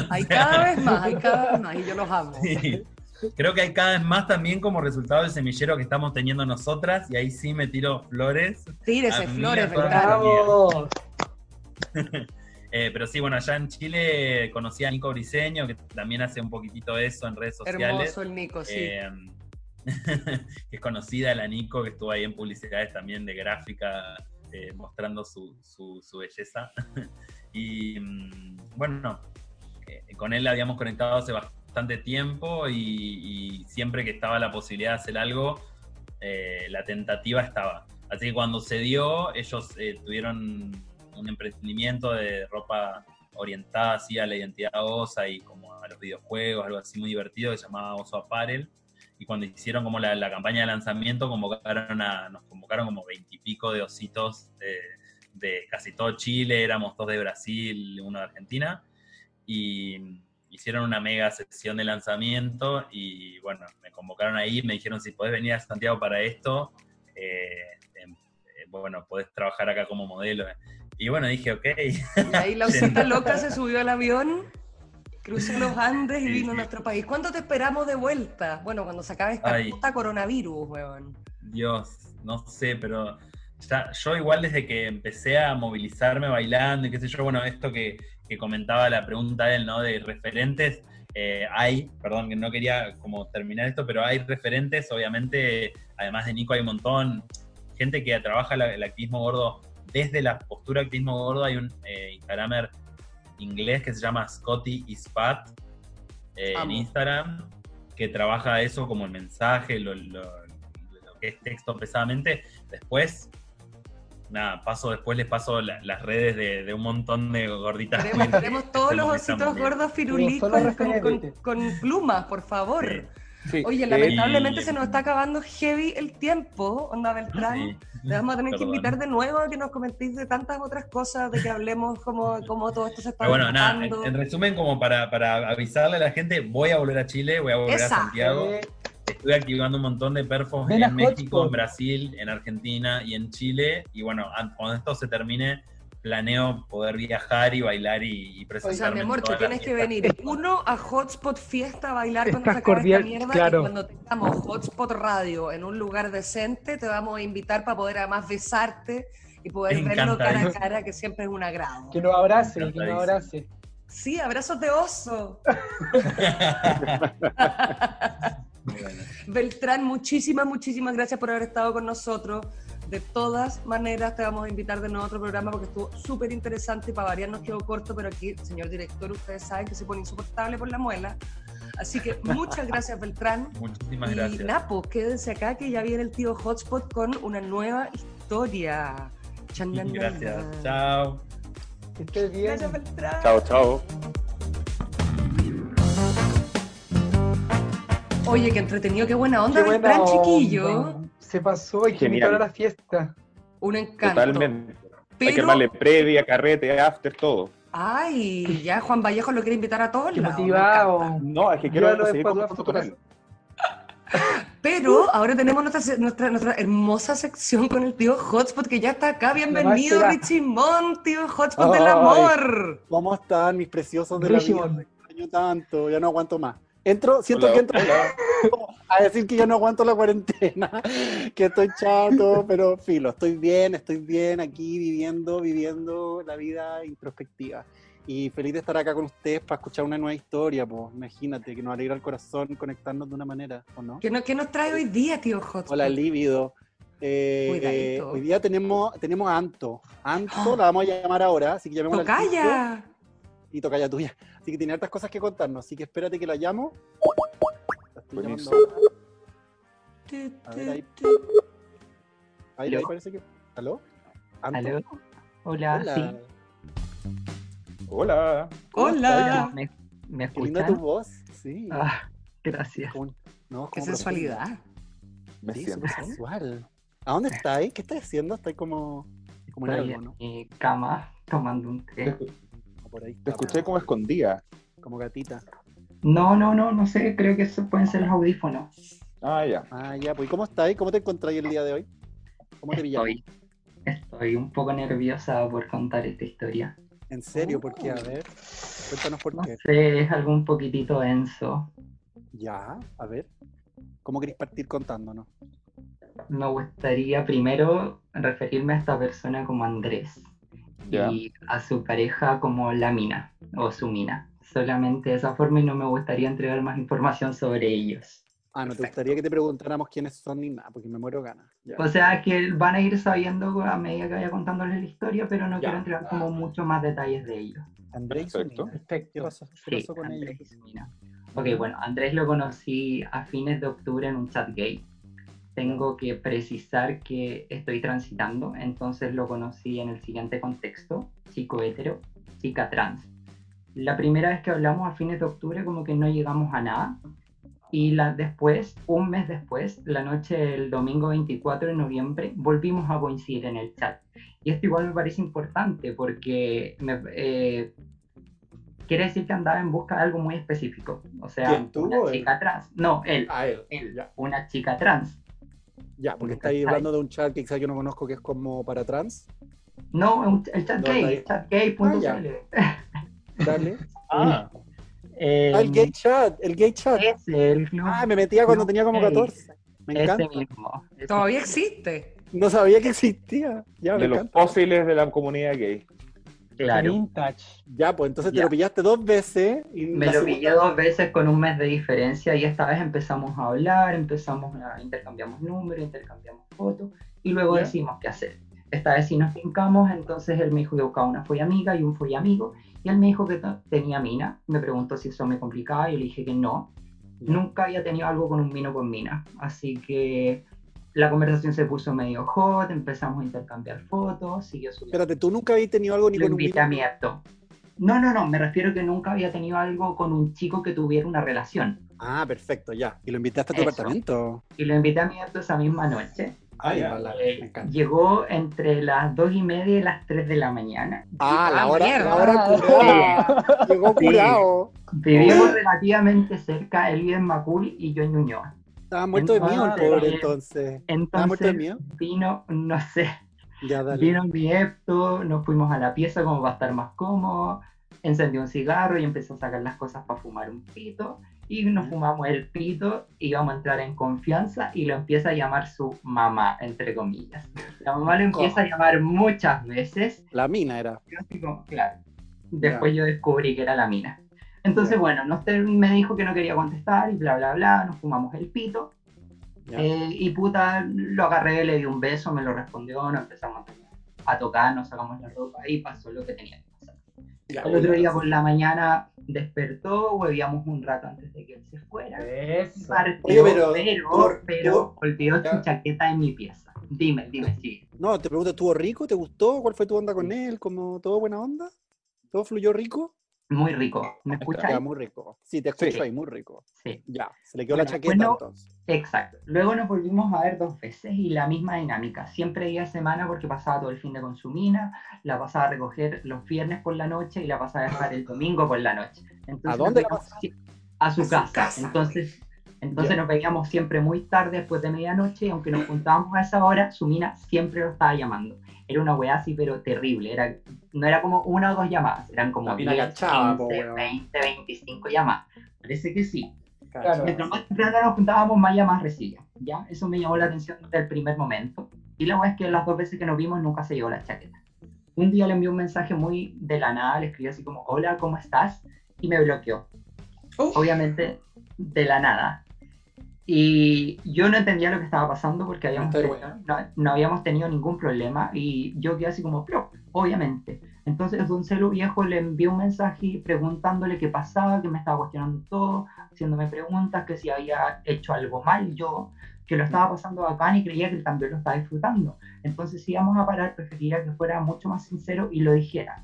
Hay cada vez más, hay cada vez más y yo los amo.
Sí. creo que hay cada vez más también como resultado del semillero que estamos teniendo nosotras y ahí sí me tiro flores
Tírese flores.
Eh, pero sí bueno allá en Chile conocí a Nico Briseño que también hace un poquitito eso en redes sociales
Hermoso el Nico, sí.
Eh, que es conocida la Nico, que estuvo ahí en publicidades también de gráfica, eh, mostrando su, su- belleza. y mm, bueno, eh, con él habíamos conectado hace bastante tiempo y, siempre que estaba la posibilidad de hacer algo, eh, la tentativa estaba. Así que cuando se dio, ellos tuvieron un emprendimiento de ropa orientada así a la identidad osa y como a los videojuegos, algo así muy divertido que se llamaba Oso Apparel. Y cuando hicieron como la, la campaña de lanzamiento, convocaron a, nos convocaron como veintipico de ositos de, de casi todo Chile, éramos dos de Brasil, uno de Argentina, y hicieron una mega sesión de lanzamiento y bueno, me convocaron ahí, me dijeron si podés venir a Santiago para esto, eh, em, eh, bueno, podés trabajar acá como modelo. Y bueno, dije, ok.
Y ahí la osita loca se subió al avión, cruzó los Andes y vino a nuestro país. ¿Cuánto te esperamos de vuelta? Bueno, cuando se acabe esta
Ay.
puta coronavirus, weón.
Dios, no sé, pero ya- yo igual desde que empecé a movilizarme bailando y qué sé yo, bueno, esto que, que comentaba la pregunta de él, ¿no? De referentes, eh, hay, perdón que no quería como terminar esto, pero hay referentes, obviamente, además de Nico hay un montón, gente que trabaja la- el activismo gordo, desde la postura activismo gordo hay un eh, Instagramer inglés que se llama Scotty Ispat eh, en. Instagram, que trabaja eso como el mensaje, lo, lo- lo que es texto pesadamente. Después, nada, paso después les paso la- las redes de, de un montón de gorditas.
Queremos todos los ositos gordos firulicos
Solo
con, con-
referentes.
con plumas, por favor.
Sí.
Sí,
Oye, lamentablemente
y-
se nos está acabando heavy el tiempo, onda Beltrán.
Sí.
Te vamos a tener que invitar de nuevo a que nos comentéis de tantas otras cosas, de que hablemos cómo, cómo todo esto se está
Pero bueno, nada, en,
dando.
en resumen, como para, para avisarle a la gente, voy a volver a Chile, voy a volver
Esa.
a Santiago. Estuve activando un montón de perfos en México,
Hotspot.
en Brasil, en Argentina y en Chile. Y bueno, an- cuando esto se termine, planeo poder viajar y bailar y, y
O
presentarme.
sea, mi amor, tú tienes que venir uno a Hotspot Fiesta a bailar cuando
Estás
se acabe
cordial,
esta mierda
claro.
y cuando tengamos Hotspot Radio en un lugar decente te vamos a invitar para poder además besarte y poder verlo cara a cara que siempre es un agrado.
Que nos abrace, que nos abrace.
Sí, abrazos de oso.
Bueno.
Beltrán, muchísimas, muchísimas gracias por haber estado con nosotros. De todas maneras, te vamos a invitar de nuevo a otro programa porque estuvo súper interesante y para variar nos quedó corto, pero aquí, señor director, ustedes saben que se pone insoportable por la muela. Así que muchas gracias, Beltrán.
Muchísimas
y
gracias.
Napo, quédense acá que ya viene el tío Hotspot con una nueva historia. Chananana.
Gracias. Chao.
Que estés bien.
Gracias, Beltrán.
Chao, chao.
Oye, qué entretenido, qué buena onda,
Qué buena
Beltrán,
onda.
chiquillo.
Se pasó, hay que
Genial.
invitar a la fiesta.
Un encanto.
Totalmente. Hay que
Pero,
armarle previa, carrete, after, todo.
ay, ya Juan Vallejo lo quiere invitar a todos
Qué
lados.
motivado.
No, es que quiero
Llévalo
seguir con él.
Pero ahora tenemos nuestra, se- nuestra, nuestra hermosa sección con el tío Hotspot que ya está acá. Bienvenido, Mon, tío Hotspot del amor.
¿Cómo están mis preciosos de la vida? Extraño tanto, ya no aguanto más. Entro, siento
Hola,
que entro
hola.
a decir que ya no aguanto la cuarentena, que estoy chato, pero filo, estoy bien, estoy bien aquí viviendo, viviendo la vida introspectiva. Y feliz de estar acá con ustedes para escuchar una nueva historia, pues imagínate, que nos alegra el corazón conectarnos de una manera, ¿o no?
¿Qué, no, qué nos trae hoy día, tío Hotspot?
Hola, lívido. Eh, eh, hoy día tenemos, tenemos a Anto. Anto la vamos a llamar ahora, así que llamémosla tiro
Tocaya.
Y tocaya tuya. Así que tiene hartas cosas que contarnos, así que espérate que la llamo. La estoy llamando
Buenísimo.
ahora. A ver, ahí. Ahí, parece que. ¿Aló? ¿Anto?
¿Aló? Hola,
Hola.
sí.
Hola.
¿Cómo
Hola.
¿Me, me
Qué linda tu voz. Sí.
Ah, gracias.
Como- no,
Qué sensualidad.
Me.
Sí,
siento.
sensual. ¿A dónde estáis? ¿Qué estás haciendo? Estáis como, como en algo,
en
¿no?
mi cama tomando un té.
Como por ahí.
Te escuché como escondida.
Como gatita.
No, no, no, no sé, creo que eso pueden ser los audífonos.
Ah, ya.
Ah, ya, pues ¿y ¿cómo estáis? ¿Cómo te encontráis el día de hoy? ¿Cómo te?
Estoy, estoy un poco nerviosa por contar esta historia.
¿En serio? ¿Por qué? A ver, cuéntanos por
No
qué.
sé, es algo un poquitito denso.
Ya, a ver. ¿Cómo queréis partir contándonos?
Me gustaría primero referirme a esta persona como Andrés Y a su pareja como la mina o su mina. Solamente de esa forma y no me gustaría entregar más información sobre ellos.
Ah, no te gustaría que te preguntáramos quiénes son ni nada, porque me muero ganas.
O sea, que van a ir sabiendo a medida que vaya contándoles la historia, pero no
Ya.
quiero entregar como mucho más detalles de ellos.
Andrés y su
Perfecto.
mina. ¿Qué
Perfecto.
pasó, qué
Sí,
pasó con
Andrés
ellos?
y su mina. Ok, bueno, Andrés lo conocí a fines de octubre en un chat gay. Tengo que precisar que estoy transitando, entonces lo conocí en el siguiente contexto, chico hetero, chica trans. La primera vez que hablamos a fines de octubre como que no llegamos a nada y la, después, un mes después, la noche del domingo 24 de noviembre, volvimos a coincidir en el chat. Y esto igual me parece importante porque me, eh, quiere decir que andaba en busca de algo muy específico. O sea,
¿Quién, tú
una
o él?
chica trans. No, él,
Ah, él.
él,
Ya,
una chica trans.
Ya porque estáis
está
hablando de un chat que quizás yo no conozco que es como para trans.
No, un- el chat
No,
gay, chatgay.cl.
Dale.
Ah,
Eh,
Ah, el gay chat, el gay chat.
ese, el club
Ah, me metía cuando tenía como
gay.
14. Me
ese
encanta.
mismo. ese
Todavía existe.
No sabía que existía. Ya, me
De los
encanta.
fósiles de la comunidad gay.
Claro.
Vintage.
Ya, pues entonces te lo pillaste dos veces. Y
Me lo
segunda-
pillé dos veces con un mes de diferencia y esta vez empezamos a hablar, empezamos a intercambiamos números, intercambiamos fotos y luego
Ya.
decidimos qué hacer. Esta vez sí nos fincamos, entonces él me dijo que buscaba una folla amiga y un folla amigo y él me dijo que tenía mina. Me preguntó si eso me complicaba y yo le dije que no. Nunca había tenido algo con un vino con mina, así que la conversación se puso medio hot, empezamos a intercambiar fotos, siguió subiendo
Espérate, tú nunca habías tenido algo ni
lo
con un
invité a mi
vino?
acto. No, no, no, me refiero que nunca había tenido algo con un chico que tuviera una relación.
Ah, perfecto, ya. Y lo invitaste a tu
Eso.
apartamento.
Y lo invité a mi acto esa misma noche.
Ay, bala,
Eh,
me encanta.
llegó entre las dos y media y las 3 de la mañana.
Ah, la
Ah,
hora,
mierda.
la hora curada. Llegó
Sí.
curado.
Vivimos relativamente cerca, él vive en Macul y yo en Ñuñoa.
Estaba muerto de miedo el pobre entonces. ¿Estaba muerto de
Entonces
miedo?
vino, no sé,
Ya, dale.
vino mi Epto, nos fuimos a la pieza como para estar más cómodo, encendió un cigarro y empezó a sacar las cosas para fumar un pito, y nos fumamos el pito, íbamos a entrar en confianza y lo empieza a llamar su mamá, entre comillas. La mamá lo empieza a llamar muchas veces
La mina era.
yo claro. Después yo descubrí que era la mina. Entonces, bueno, ter- me dijo que no quería contestar y bla, bla, bla, nos fumamos el pito. Eh, y puta, lo agarré, le di un beso, me lo respondió, nos empezamos a, a tocar, nos sacamos la ropa y pasó lo que tenía que pasar.
Ya,
El otro día por la mañana despertó, huevíamos un rato antes de que él se fuera.
Eso.
Partió,
Oye, pero-
pero,
por-
pero olvidó
Ya.
su chaqueta en mi pieza. Dime, dime, sí.
No, te pregunto, ¿estuvo rico? ¿Te gustó? ¿Cuál fue tu onda con él? ¿Como todo buena onda? ¿Todo fluyó rico?
Muy rico. ¿Me escuchas?
muy rico. Sí, te escucho
Sí.
ahí, muy rico.
Sí.
Ya, se le quedó
Bueno,
la chaqueta
bueno,
entonces.
Exacto. Luego nos volvimos a ver dos veces y la misma dinámica. Siempre día de semana porque pasaba todo el fin de con su mina, la pasaba a recoger los viernes por la noche y la pasaba a dejar el domingo por la noche. Entonces,
¿A dónde la
A su
A su
casa.
casa.
Entonces, entonces nos veíamos siempre muy tarde, después de medianoche, y aunque nos juntábamos a esa hora, su mina siempre lo estaba llamando. Era una weá así, pero terrible. Era, no era como una o dos llamadas, eran como
La mina
10,
cachaba, po,
15,
weón.
20, 25 llamadas. Parece que sí.
Claro.
Mientras más temprano nos juntábamos, más llamadas recibía. ¿ya? Eso me llamó la atención desde el primer momento. Y la verdad es que las dos veces que nos vimos nunca se llevó la chaqueta. Un día le envié un mensaje muy de la nada, le escribí así como, hola, ¿cómo estás? Y me bloqueó.
Uf.
Obviamente, de la nada. Y yo no entendía lo que estaba pasando porque habíamos tenido- no, no habíamos tenido ningún problema y yo quedé así como, "Plop", obviamente. Entonces, Don Celu Viejo le envió un mensaje preguntándole qué pasaba, que me estaba cuestionando todo, haciéndome preguntas, que si había hecho algo mal yo, que lo estaba pasando bacán y creía que él también lo estaba disfrutando. Entonces, si íbamos a parar, preferiría que fuera mucho más sincero y lo dijera.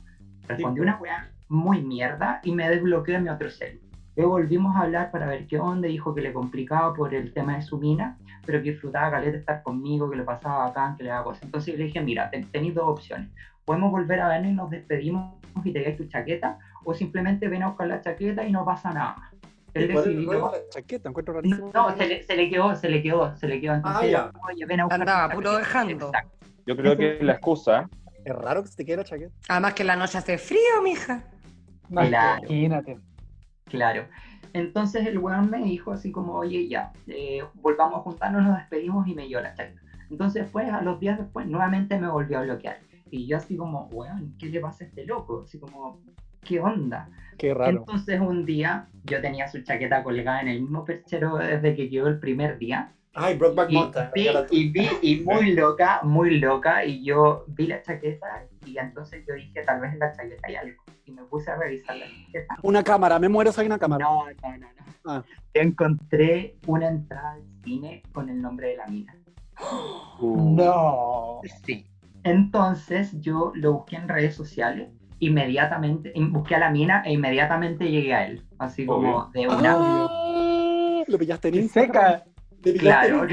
Respondí una weá muy mierda y me desbloqueé de mi otro celu. Luego volvimos a hablar para ver qué onda, dijo que le complicaba por el tema de su mina, pero que disfrutaba caleta estar conmigo, que le pasaba bacán, que le daba cosas. Entonces le dije, mira, ten- tenéis dos opciones. Podemos volver a vernos y nos despedimos y te llevas tu chaqueta, o simplemente ven a buscar la chaqueta y no pasa nada. Él
¿Cuál es
decidió...
la chaqueta?
No, se le, se le quedó, se le quedó, se le quedó. Entonces,
Ah, ya.
oye, ven a buscar
Andaba puro
chaqueta.
dejando.
Exacto.
Yo creo que la excusa,
Es raro que se te quede la chaqueta.
Además que en la noche hace frío, mija.
Claro.
Imagínate.
Claro. Entonces el weón me dijo así como, oye, ya, eh, volvamos a juntarnos, nos despedimos y me dio la chaqueta. Entonces después, a los días después, nuevamente me volvió a bloquear. Y yo así como, weón, ¿qué le pasa a este loco? Así como, ¿qué onda?
Qué raro.
Entonces un día yo tenía su chaqueta colgada en el mismo perchero desde que llegó el primer día.
Ay, Brokeback
Y vi, y vi, y muy loca, muy loca, y yo vi la chaqueta y entonces yo dije, tal vez en la chaqueta hay algo. Y me puse a revisar la chaqueta.
Una cámara, me muero si hay una cámara.
No, no, no, no.
Ah.
Encontré una entrada al cine con el nombre de la mina.
uh,
No.
Sí. Entonces yo lo busqué en redes sociales, inmediatamente, in- busqué a la mina e inmediatamente llegué a él. Así como
Obvio.
de una.
Ah, Lo pillaste en Instagram.
seca.
Claro.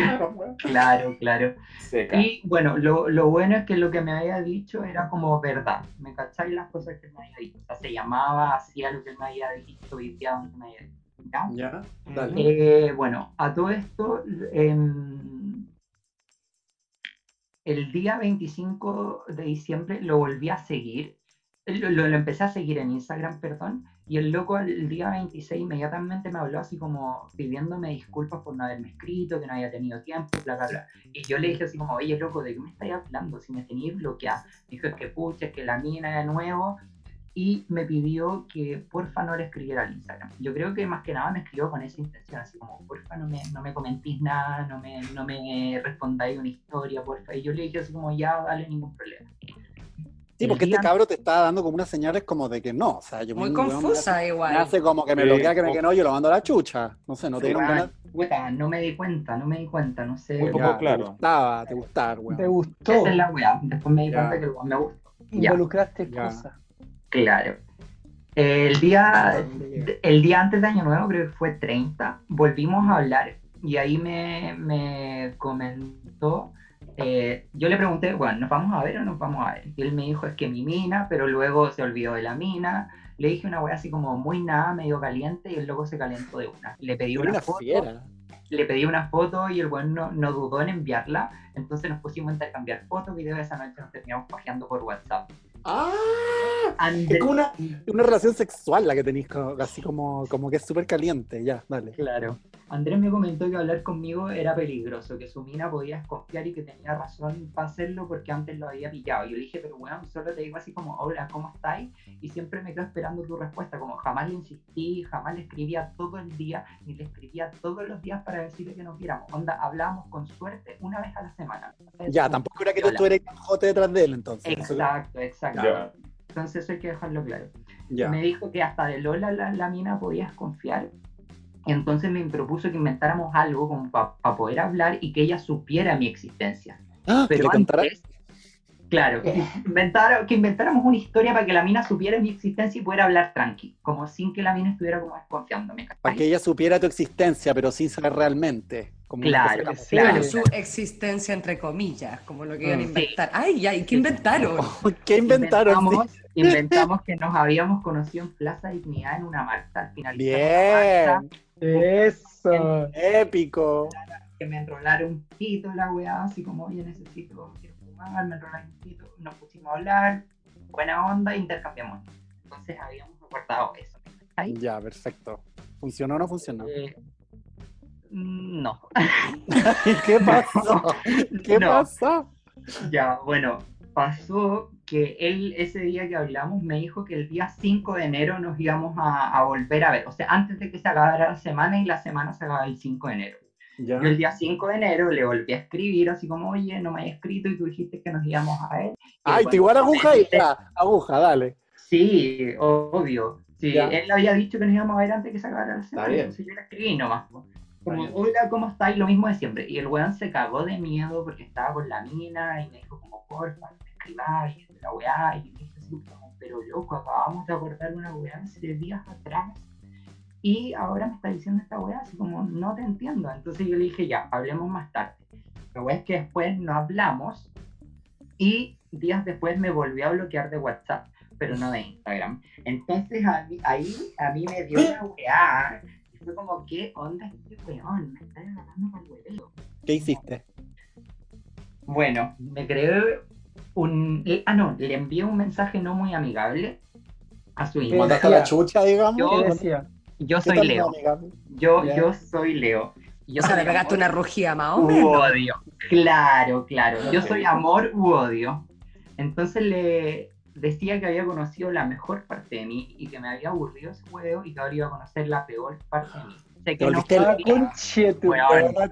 Claro, claro.
seca.
Y bueno, lo, lo bueno es que lo que me había dicho era como verdad. ¿Me cacháis las cosas que me había dicho? O sea, se llamaba, hacía lo que él me había dicho, lo que me había dicho. ¿ya?
Ya, dale.
Eh, bueno, a todo esto, em, el día 25 de diciembre lo volví a seguir, lo, lo- lo empecé a seguir en Instagram, perdón, y el loco el día 26 inmediatamente me habló así como pidiéndome disculpas por no haberme escrito, que no había tenido tiempo, bla, bla, bla. Y yo le dije así como, oye, loco, ¿de qué me estáis hablando? Si me teníais bloqueado. Dijo, es que pucha, es que la mina de nuevo, y me pidió que porfa no le escribiera al Instagram. Yo creo que más que nada me escribió con esa intención, así como porfa no me, no me comentís nada, no me, no me respondáis una historia, porfa. Y yo le dije así como ya, dale ningún problema.
Sí, porque este cabro te está dando como unas señales como de que no. O sea, yo
Muy
me
confusa
hace-
igual.
Me hace como que me bloquea, que me que no, yo lo mando a la chucha. No sé, no te ganas.
no me di cuenta, no me di cuenta, no sé.
Muy
Ya,
poco
Te
claro.
gustaba, te gustaba, weón.
Te gustó.
Esa es la weá. Después me di
Ya.
cuenta que el me gustó. Ya.
Involucraste
Ya.
cosas.
Claro. El día, el día antes de Año Nuevo, creo que fue 30, volvimos a hablar y ahí me, me comentó, eh, yo le pregunté, bueno, ¿nos vamos a ver o nos vamos a ver? Y él me dijo, es que mi mina, pero luego se olvidó de la mina. Le dije una wea así como muy nada, medio caliente y el loco se calentó de una. Le pedí una
una
foto.
fiera.
le pedí una foto y el weón no, no dudó en enviarla. Entonces nos pusimos a intercambiar fotos, videos. Esa noche nos terminamos pajeando por WhatsApp.
¡Ah! Es
Andrés-
como una, una relación sexual la que tenéis, así como, como que es súper caliente. Ya, dale.
Claro. Andrés me comentó que hablar conmigo era peligroso, que su mina podía desconfiar y que tenía razón para hacerlo porque antes lo había pillado. Yo le dije, pero weón, solo te digo así como, hola, ¿cómo estáis? Y siempre me quedo esperando tu respuesta, como jamás le insistí, jamás le escribía todo el día, ni le escribía todos los días para decirle que nos viéramos. Onda, hablábamos con suerte una vez a la semana.
Ya, tampoco era que tú, eres jote detrás de él, entonces.
Exacto, exacto.
Ya.
Entonces eso hay que dejarlo claro.
Ya.
Me dijo que hasta de Lola la, la mina podía desconfiar. Entonces me propuso que inventáramos algo como para poder hablar y que ella supiera mi existencia.
Ah, que
Pero
contara.
antes, claro, que, inventara- que inventáramos una historia para que la mina supiera mi existencia y pudiera hablar tranqui, como sin que la mina estuviera como desconfiándome.
Para que ella supiera tu existencia, pero sin saber realmente. Como
Claro,
Claro,
claro.
su existencia entre comillas, como lo que iban a
Mm.
inventar. Ay, ya, ¿y qué inventaron?
como- ¿Qué inventaron?
Inventamos, inventamos que nos habíamos conocido en Plaza Dignidad en una marcha al final.
Bien,
Eso.
épico.
que me enrolara un pito la weá, así como, oye, necesito, quiero fumar, me enrolaron un pito, nos pusimos a hablar, buena onda, intercambiamos. Entonces habíamos acordado eso.
Ya, perfecto. ¿Funcionó o no funcionó?
Eh, no.
¿Qué pasó? ¿Qué
No.
pasó?
Ya, bueno, pasó que él ese día que hablamos me dijo que el día 5 de enero nos íbamos a, a volver a ver, o sea, antes de que se acabara la semana y la semana se acababa el 5 de enero.
Ya.
Yo el día 5 de enero le volví a escribir así como, oye, no me hayas escrito y tú dijiste que nos íbamos a ver.
Ay, te igual aguja y ya, aguja, dale.
Sí, obvio. Sí,
Ya.
él había dicho que nos íbamos a ver antes que se acabara la semana. Entonces yo le escribí nomás. Como, hola, ¿cómo estás? Y lo mismo de siempre. Y el weón se cagó de miedo porque estaba con la mina y me dijo como, porfa, no me la weá. Y así pero loco, acabamos de acordar una weá hace días atrás. Y ahora me está diciendo esta weá así como, no te entiendo. Entonces yo le dije, ya, hablemos más tarde. La weá es que después no hablamos y días después me volvió a bloquear de WhatsApp, pero no de Instagram. Entonces a mí- ahí a mí me dio una weá. Y fue como, ¿qué onda este weón? Me está agarrando para el hueveo.
¿Qué hiciste?
Bueno, me creé un... Ah, no, le envié un mensaje no muy amigable a su
¿Qué
Instagram.
¿Mandaste a la chucha, digamos?
Yo-
¿Qué decía?
Yo
¿Qué
soy Leo. Yo, yo soy Leo. Yo
O sea, le pegaste una rugía más o
u
menos.
odio. Claro, claro. Yo soy amor u odio. Entonces le decía que había conocido la mejor parte de mí y que me había aburrido ese juego y que ahora iba a conocer la peor parte de mí. Sé que no fui,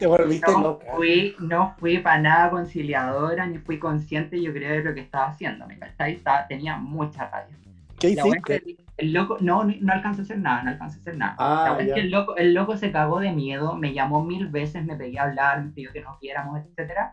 volviste
no fui, no fui para nada conciliadora ni fui consciente, yo creo, de lo que estaba haciendo. ¿Me cachai? Estaba- tenía mucha rabia.
¿Qué hiciste?
que el loco, no, no, alcanza a hacer nada, no alcanza a hacer nada.
Ah,
es que el loco, el loco se cagó de miedo, me llamó mil veces, me pedía hablar, me pidió que nos viéramos, etcétera.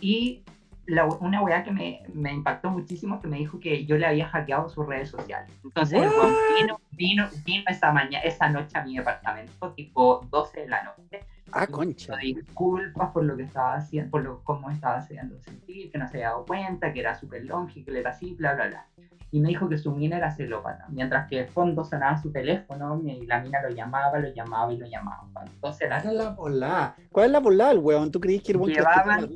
Y la, una weá que me, me impactó muchísimo que me dijo que yo le había hackeado sus redes sociales. Entonces el weón vino, vino, vino esa mañana, esa noche a mi departamento, tipo 12 de la noche,
Ah, concha.
disculpas por lo que estaba haciendo, por lo, cómo estaba haciendo sentir, que no se había dado cuenta, que era súper longe, que le era así, bla, bla, bla. Y me dijo que su mina era celópata, mientras que de fondo sonaba su teléfono y la mina lo llamaba, lo llamaba y lo llamaba. Entonces,
¿Cuál
la,
es la volada? ¿Cuál es la volada, el weón? ¿Tú creías que el weón que
Llevaban-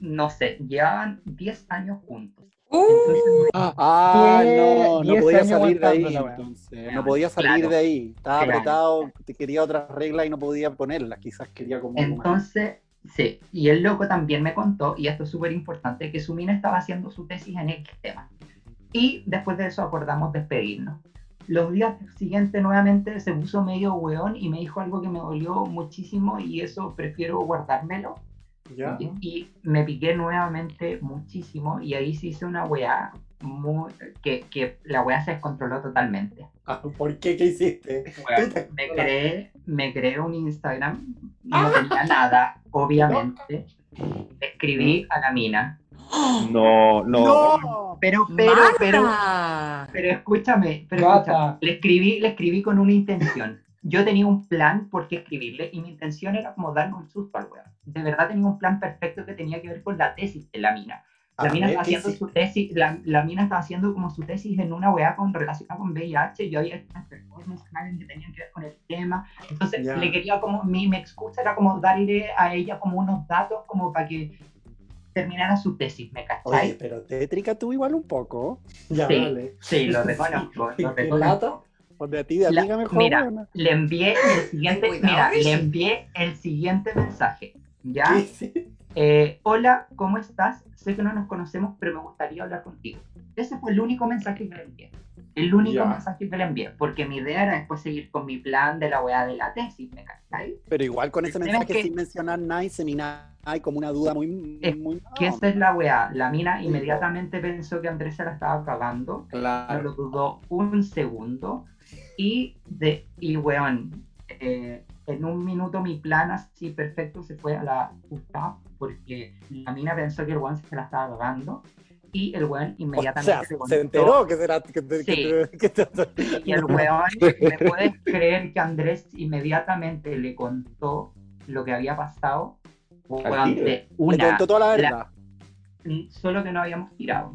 no sé, llevaban 10 años juntos.
Uh,
Entonces,
Ah,
Diez-
no, no podía salir de ahí, entonces. No podía salir
Claro.
de ahí. Estaba
Claro.
apretado, quería otras reglas y no podía ponerlas. Quizás quería como...
Entonces, sí, y el loco también me contó, y esto es súper importante, que su mina estaba haciendo su tesis en X tema. Y después de eso acordamos despedirnos. Los días siguientes nuevamente se puso medio weón y me dijo algo que me dolió muchísimo y eso prefiero guardármelo.
¿Ya?
Y, y me piqué nuevamente muchísimo y ahí se hizo una weá muy, que, que la weá se descontroló totalmente.
Ah, ¿Por qué? ¿Qué hiciste?
Me creé, me creé un Instagram, no tenía nada, obviamente. Le escribí a la mina.
No, no.
¡No!
Pero, pero, pero,
Marta.
pero escúchame, pero escúchame, le escribí, le escribí con una intención. Yo tenía un plan por qué escribirle y mi intención era como darle un susto al weón. De verdad tenía un plan perfecto que tenía que ver con la tesis de la mina. La
A
mina
¿qué
haciendo su tesis, la, la mina está haciendo como su tesis en una weá con relacionada con VIH, yo había hecho unas performances que tenían que ver con el tema, entonces
Ya.
le quería como, mi, mi excusa era como darle a ella como unos datos como para que terminara su tesis, ¿me
Oye,
cachai?
pero tétrica tú igual un poco. Ya,
Sí.
dale.
Sí, lo reconozco, lo
¿Qué
reconozco.
O de a ti de
La-
amiga mejor,
mira. Le envié el siguiente,
Cuidado,
mira, le envié el siguiente mensaje, ¿ya? Eh, hola, ¿cómo estás? Sé que no nos conocemos, pero me gustaría hablar contigo. Ese fue el único mensaje que le envié. El único
Ya.
mensaje que le envié, porque mi idea era después seguir con mi plan de la weá de la tesis, ¿me cachai?
Pero igual con ese mensaje
que-
sin mencionar nada y seminar, hay como una duda muy...
Es
muy
Que
no,
esa es la weá. La mina
Sí,
inmediatamente pensó que Andrés se la estaba cagando, no
Claro.
lo dudó un segundo, y, de, y weón, eh, en un minuto mi plan así perfecto se fue a la puta, porque la mina pensó que el weón se la estaba cagando, y el weón
O
inmediatamente
sea,
le
se
contó-
enteró que será... Que, te-
Sí.
que te- que te-
Y el weón, ¿me puedes creer que Andrés inmediatamente le contó lo que había pasado? Weón, de
Le
una,
contó toda la
la-
verdad.
Mm, solo que no habíamos tirado.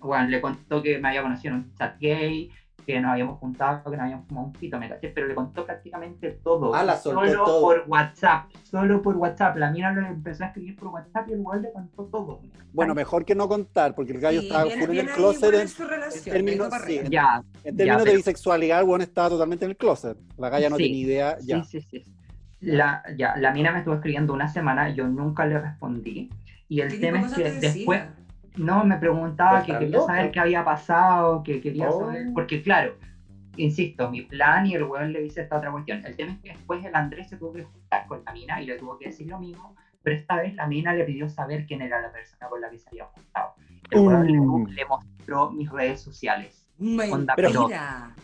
Bueno, le contó que me había conocido en un chat gay, que nos habíamos juntado, que nos habíamos fumado un pito, me caché, pero le contó prácticamente todo.
Ah, la soltó
solo
todo.
por WhatsApp, solo por WhatsApp. La mina le empezó a escribir por WhatsApp y el weón le contó todo.
Bueno, mejor que no contar, porque el gallo estaba full en el closet. En,
en su relación,
términos- sí.
Ya,
en términos
Ya,
de bisexualidad, el weón estaba totalmente en el closet. La galla no
Sí,
tenía idea. Ya.
Sí, sí, sí. La, ya, la mina me estuvo escribiendo una semana, yo nunca le respondí. Y el
¿Qué
tema es que después,
decía?
No, me preguntaba que quería
loca.
saber qué había pasado, que quería
Oh.
saber, porque claro, insisto, mi plan y el weón le dice esta otra cuestión. El tema es que después el Andrés se tuvo que juntar con la mina y le tuvo que decir lo mismo, pero esta vez la mina le pidió saber quién era la persona con la que se había juntado. El weón le-
Uh.
le, mostró mis redes sociales,
Mentira.
Pero-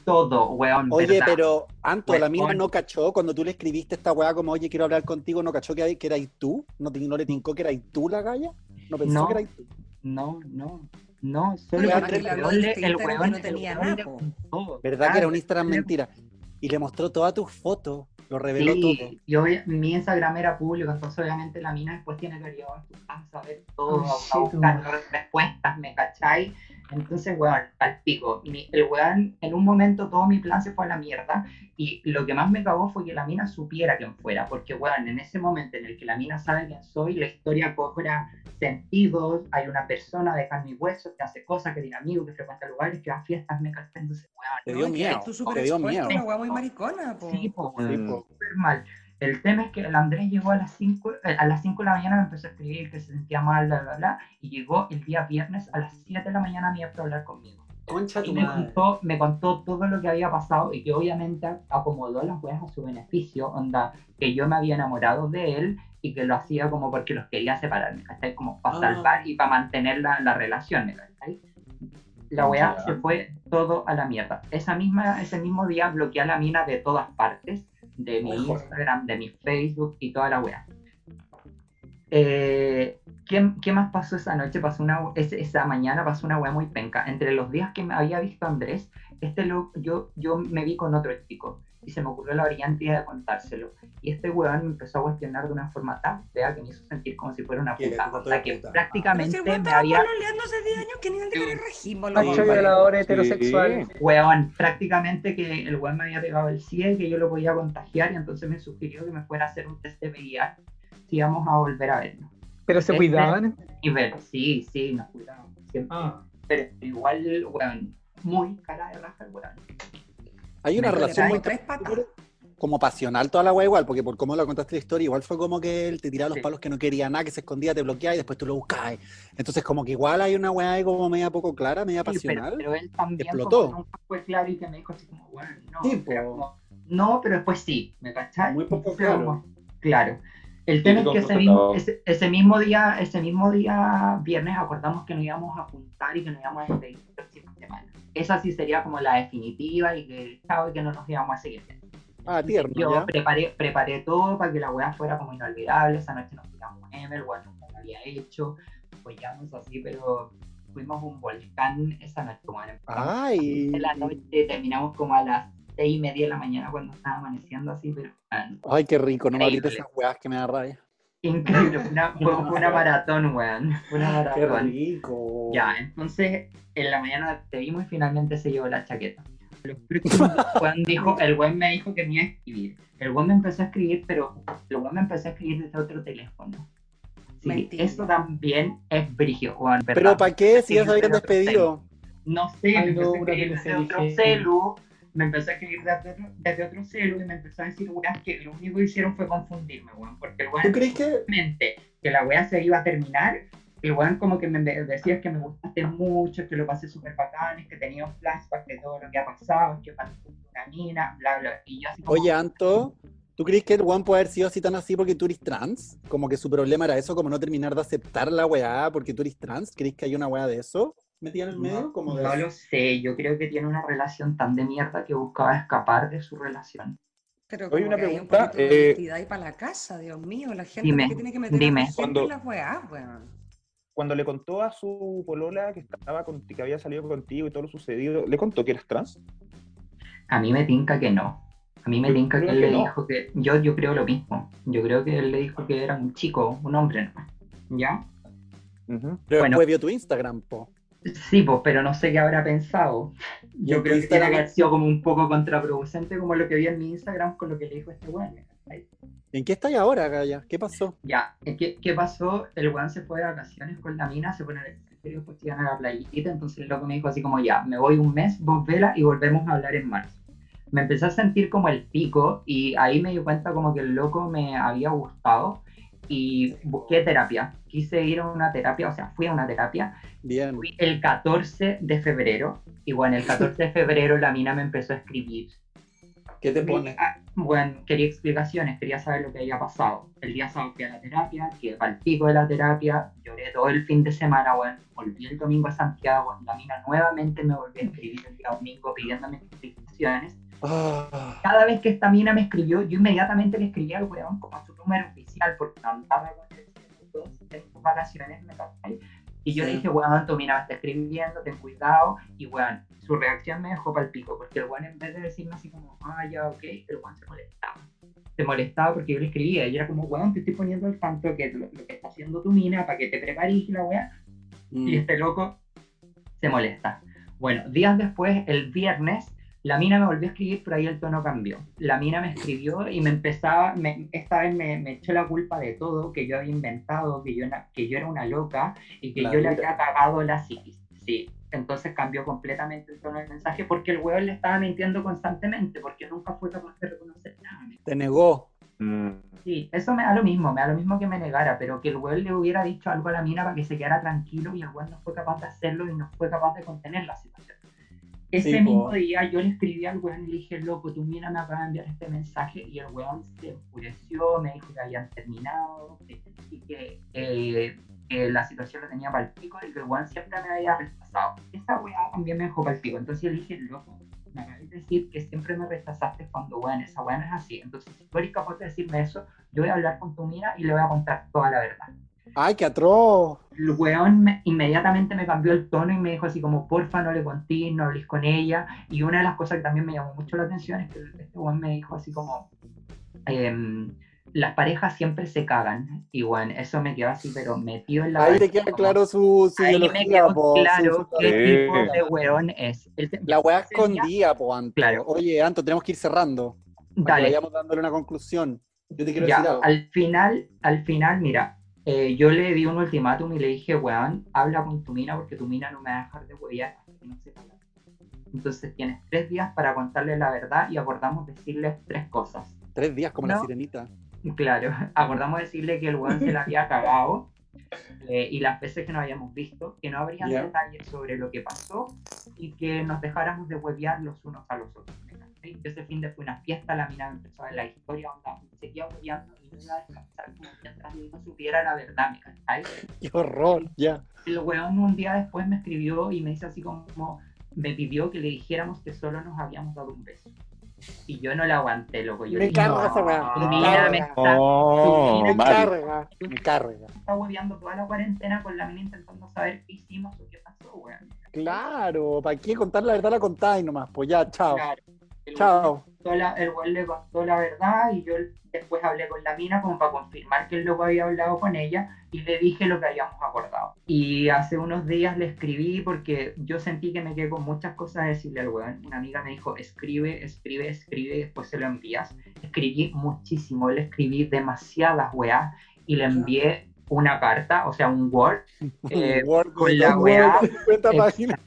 todo, weón.
Oye,
¿verdad?
pero Anto, la
Weón.
mina no cachó cuando tú le escribiste esta weá como, oye, quiero hablar contigo, ¿no cachó que, que erais tú? ¿No, te- ¿No le tincó que erais tú la galla? ¿No pensó
No.
que erais tú?
No, no, no, solo porque
Andrés
el weón el
no tenía nada,
¿Verdad que era un Instagram
le-
mentira? Y le mostró todas tus fotos, lo reveló todo.
Sí, y obvia- mi Instagram era público, entonces obviamente la mina después tiene que ir a tu casa a ver todo,
Oh,
a buscar respuestas, ¿me cachai? Entonces, weón, al pico. Mi- el weón, en un momento todo mi plan se fue a la mierda y lo que más me cagó fue que la mina supiera quién fuera, porque, weón, en ese momento en el que la mina sabe quién soy, la historia cobra sentido, hay una persona de carne y hueso que hace cosas, que tiene amigos, que frecuenta lugares, que va a fiestas, me entonces, weón,
Te
No,
dio
que
miedo, te dio miedo.
una weá muy maricona, po.
Sí, po,
Sí,
weón,
po.
súper mal. El tema es que el Andrés llegó a las 5 a las 5 de la mañana, me empezó a escribir que se sentía mal, bla, bla, bla, y llegó el día viernes a las 7 de la mañana a mí para hablar conmigo.
Concha
Y me contó, me contó todo lo que había pasado y que obviamente acomodó las weas a su beneficio, onda, que yo me había enamorado de él y que lo hacía como porque los quería separar, ¿me cachai? Como para
Ah.
salvar y para mantener la, la relación, ¿me cachai? La wea se fue todo a la mierda. Esa misma, ese mismo día bloqueé a la mina de todas partes, de mi
Ojo.
Instagram, de mi Facebook y toda la wea. Eh, ¿qué, qué más pasó esa noche? Pasó una, esa mañana pasó una wea muy penca. Entre los días que me había visto Andrés, este lo, yo, yo me vi con otro chico y se me ocurrió la brillante idea de contárselo. Y este weón me empezó a cuestionar de una forma tan fea que me hizo sentir como si fuera una
Que
puta. O sea, que
puta.
Pero si
prácticamente
weón
me había...
hace 10 años, ¿qué nivel de loco?
Macho violador heterosexual.
Weón, prácticamente que el weón me había pegado el CIE y que yo lo podía contagiar y entonces me sugirió que me fuera a hacer un test de VIH si íbamos a volver a vernos.
Pero se
Este-
cuidaban.
Y ver, sí, sí, nos cuidamos siempre.
Ah.
Pero igual, weón, muy cara de raja el weón.
Hay una relación muy como pasional toda la weá igual, porque por cómo lo contaste la historia, igual fue como que él te tiraba los
Sí.
palos que no quería nada, que se escondía, te bloqueaba y después tú lo buscabas. Entonces como que igual hay una weá ahí como media poco clara, media
Sí, pero,
pasional.
pero él también
Explotó.
nunca fue claro y que me dijo así como, bueno, no,
Sí,
como, no, pero después sí, ¿me cachai?
Muy poco
Entonces,
claro.
como, claro. El tema es que ese mismo, ese, ese mismo día, ese mismo día viernes acordamos que nos íbamos a juntar y que nos íbamos a despedir la próxima semana. Esa sí sería como la definitiva y que chao y que no nos íbamos a seguir viendo.
Ah, tierno,
Yo
¿ya?
preparé, preparé todo para que la weá fuera como inolvidable. Esa noche nos tiramos un Emer, bueno, nunca lo había hecho. Apoyamos así, pero fuimos un volcán esa noche. Empezamos
Ay.
de la noche, terminamos como a las seis y media de la mañana cuando estaba amaneciendo así, pero
Ay, qué rico, no me
Increíble.
hables esas weas que me da rabia.
Increíble, fue una, fue- fue una maratón, weón. Fue una
Qué
maratón.
rico.
Ya, entonces en la mañana te vimos y finalmente se llevó la chaqueta. Juan dijo, el buen me dijo que me iba a escribir. El buen me empezó a escribir, pero el buen me empezó a escribir desde otro teléfono. Sí,
Mentira.
eso también es brigio, Juan.
Pero ¿para qué si ya se habían despedido?
No sé,
Ay,
me
no,
empezó a escribir desde otro celu, me empezó a escribir desde otro, desde otro celu y me empezó a decir weas que lo único que hicieron fue confundirme, weón, porque el
¿Tú
weón
crees que
que la wea se iba a terminar, el weón como que me decía que me gustaste mucho, que lo pasé súper bacán, que tenía un flashback de todo lo que ha pasado, que con una mina, bla, bla, y yo así como,
Oye, Anto, ¿tú crees que el Juan puede haber sido así tan así porque tú eres trans? Como que su problema era eso, como no terminar de aceptar la weá porque tú eres trans. ¿Crees que hay una weá de eso? ¿Metida en el medio?
no,
Como de
no lo sé, yo creo que tiene una relación tan de mierda que buscaba escapar de su relación.
Pero
Oye,
como
una
que hay un
pregunta,
de
eh,
ahí para la casa, Dios mío, la gente
Dime,
que tiene que meter
dime.
a la gente
Cuando-
en las weas, weón.
Cuando le contó a su polola que estaba con- que había salido contigo y todo lo sucedido, ¿le contó que eras trans?
A mí me tinca que no. A mí me
Yo
tinca que él
que
le
no.
dijo que. Yo, yo creo lo mismo. Yo creo que él le dijo que era un chico, un hombre nomás. ¿Ya?
Pero
Bueno.
después vio tu Instagram, po.
Sí, pues, pero no sé qué habrá pensado. Yo creo que tiene que haber sido como un poco contraproducente, como lo que vi en mi Instagram con lo que le dijo este weón.
¿En qué estáis ahora, Gaya? ¿Qué pasó?
Ya, ¿qué, ¿qué pasó? El weón se fue de vacaciones con la mina, se pone el se iban a la playita. Entonces el loco me dijo así como: Ya, me voy un mes, vos vela y volvemos a hablar en marzo. Me empecé a sentir como el pico y ahí me di cuenta como que el loco me había gustado y busqué terapia. Quise ir a una terapia, o sea, fui a una terapia
Bien.
Fui el 14 de febrero y bueno, el 14 de febrero la mina me empezó a escribir.
¿Qué te
Ah, Bueno, quería explicaciones, quería saber lo que había pasado. El día sábado fui a la terapia, quedé al pico de la terapia, lloré todo el fin de semana, bueno, volví el domingo a Santiago, la mina nuevamente me volvió a escribir el día domingo pidiéndome explicaciones.
Ah,
Cada vez que esta mina me escribió, yo inmediatamente le escribía al weón como a su número oficial, porque andaba con en vacaciones, ¿me cachai? Y yo
Sí.
le dije, weón, tu mina me está escribiendo, ten cuidado. Y weón, su reacción me dejó para el pico, porque el weón en vez de decirme así como, ah, ya, ok, el weón se molestaba. Se molestaba porque yo le escribía, y era como, weón, te estoy poniendo al tanto que lo, lo que está haciendo tu mina para que te prepares y la weá.
mm.
Y este loco se molesta. Bueno, días después, el viernes, la mina me volvió a escribir, pero ahí el tono cambió. La mina me escribió y me empezaba, me- esta vez me, me echó la culpa de todo, que yo había inventado, que yo, era- que yo era una loca y que
La
yo le había cagado la psiquis. Sí, entonces cambió completamente el tono del mensaje porque el weón le estaba mintiendo constantemente, porque nunca fue capaz de reconocer nada.
Te negó.
Mm.
Sí, eso me da lo mismo, me da lo mismo que me negara, pero que el weón le hubiera dicho algo a la mina para que se quedara tranquilo y el weón no fue capaz de hacerlo y no fue capaz de contener la situación. Ese
Sí,
mismo día yo le escribí al weón y le dije, loco, tu mina me acaba de enviar este mensaje y el weón se enfureció, me dijo que habían terminado y que, eh, que la situación lo tenía para el pico y que el weón siempre me había rechazado. Esa weá también me dejó para el pico, entonces yo le dije, loco, me acabas de decir que siempre me rechazaste cuando, weón, esa weá no es así. Entonces, si tú eres capaz de decirme eso, yo voy a hablar con tu mina y le voy a contar toda la verdad.
¡Ay, qué atroz!
El weón me- inmediatamente me cambió el tono y me dijo así como, porfa, no le contés, no hables con ella. Y una de las cosas que también me llamó mucho la atención es que este weón me dijo así como, em, las parejas siempre se cagan. Y bueno, eso me quedó así, pero metido en la...
Ahí te queda
como-
claro su, su
Ahí me quedó
po,
claro
su-
qué tipo de weón es.
La weá
ese día-
escondida, po, Anto.
Claro.
Oye, Anto, tenemos que ir cerrando. Para que
Dale.
vayamos dándole una conclusión. Yo te quiero
Ya,
decir algo.
al final, al final, mira, eh, yo le di un ultimátum y le dije, weón, habla con tu mina porque tu mina no me va a dejar de huevear hasta que no sepa la verdad. Entonces tienes tres días para contarle la verdad y acordamos decirle tres cosas.
Tres días como la
No.
sirenita.
Claro, acordamos decirle que el weón se la había cagado eh, y las veces que nos habíamos visto, que no habrían
Ya.
detalles sobre lo que pasó y que nos dejáramos de huevear los unos a los otros. ¿me cachai? Ese fin de fue una fiesta, la mina empezó a ver la historia, onda, seguía hueveando no iba a descansar como mientras yo no supiera la verdad, ¿me cachai?
¡Qué horror! Ya.
El weón un día después me escribió y me dice así como, me pidió que le dijéramos que solo nos habíamos dado un beso. Y yo no la aguanté, loco. Yo
Me
dije,
carga esa weá,
"Tu
me
mina
carga".
me está,
Oh,
Me
carga. Me carga.
está hueveando toda la cuarentena con la mina intentando saber qué hicimos o qué pasó, weón.
Claro, ¿para qué contar la verdad? La contáis nomás. Pues ya, chao.
Claro. El
Chao.
la, el le contó la verdad y yo después hablé con la mina como para confirmar que él lo había hablado con ella y le dije lo que habíamos acordado. Y hace unos días le escribí porque yo sentí que me quedé con muchas cosas a decirle al weón. Una amiga me dijo, escribe, escribe, escribe y después se lo envías. Escribí muchísimo, le escribí demasiadas weas y le envié una carta, o sea, un Word, eh,
Word,
con la
Word,
weá.
50 páginas.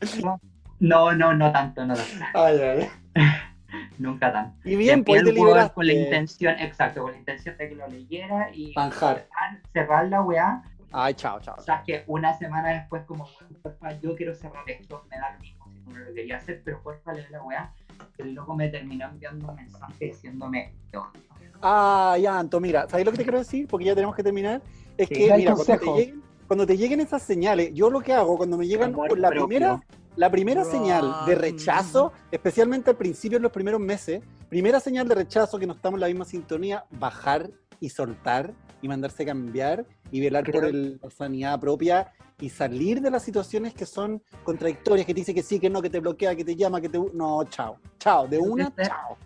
No, no, no tanto, no tanto.
Ay, ay.
Nunca tanto.
Y bien, pues te liberaste.
con la intención, exacto, con la intención de que lo leyera y
Manjar.
cerrar, la weá.
Ay, chao, chao.
O sea, que una semana después, como, "Bueno, porfa, yo quiero cerrar esto, me da lo mismo si no lo querías hacer, pero porfa, leer la weá. El loco me terminó enviando un mensaje diciéndome, "Te odio".
Ah, ya, Anto, mira, ¿sabes lo que te quiero decir? Porque ya tenemos que terminar. Es
Sí.
que, mira, cuando te, lleguen, cuando te lleguen esas señales, yo lo que hago cuando me llegan
Amor
la
propio.
primera, la primera señal de rechazo, especialmente al principio, en los primeros meses, primera señal de rechazo que no estamos en la misma sintonía, bajar y soltar y mandarse cambiar y velar por el- la sanidad propia y salir de las situaciones que son contradictorias, que te dice que sí, que no, que te bloquea, que te llama, que te... No, chao, chao, de una,
Este-
chao.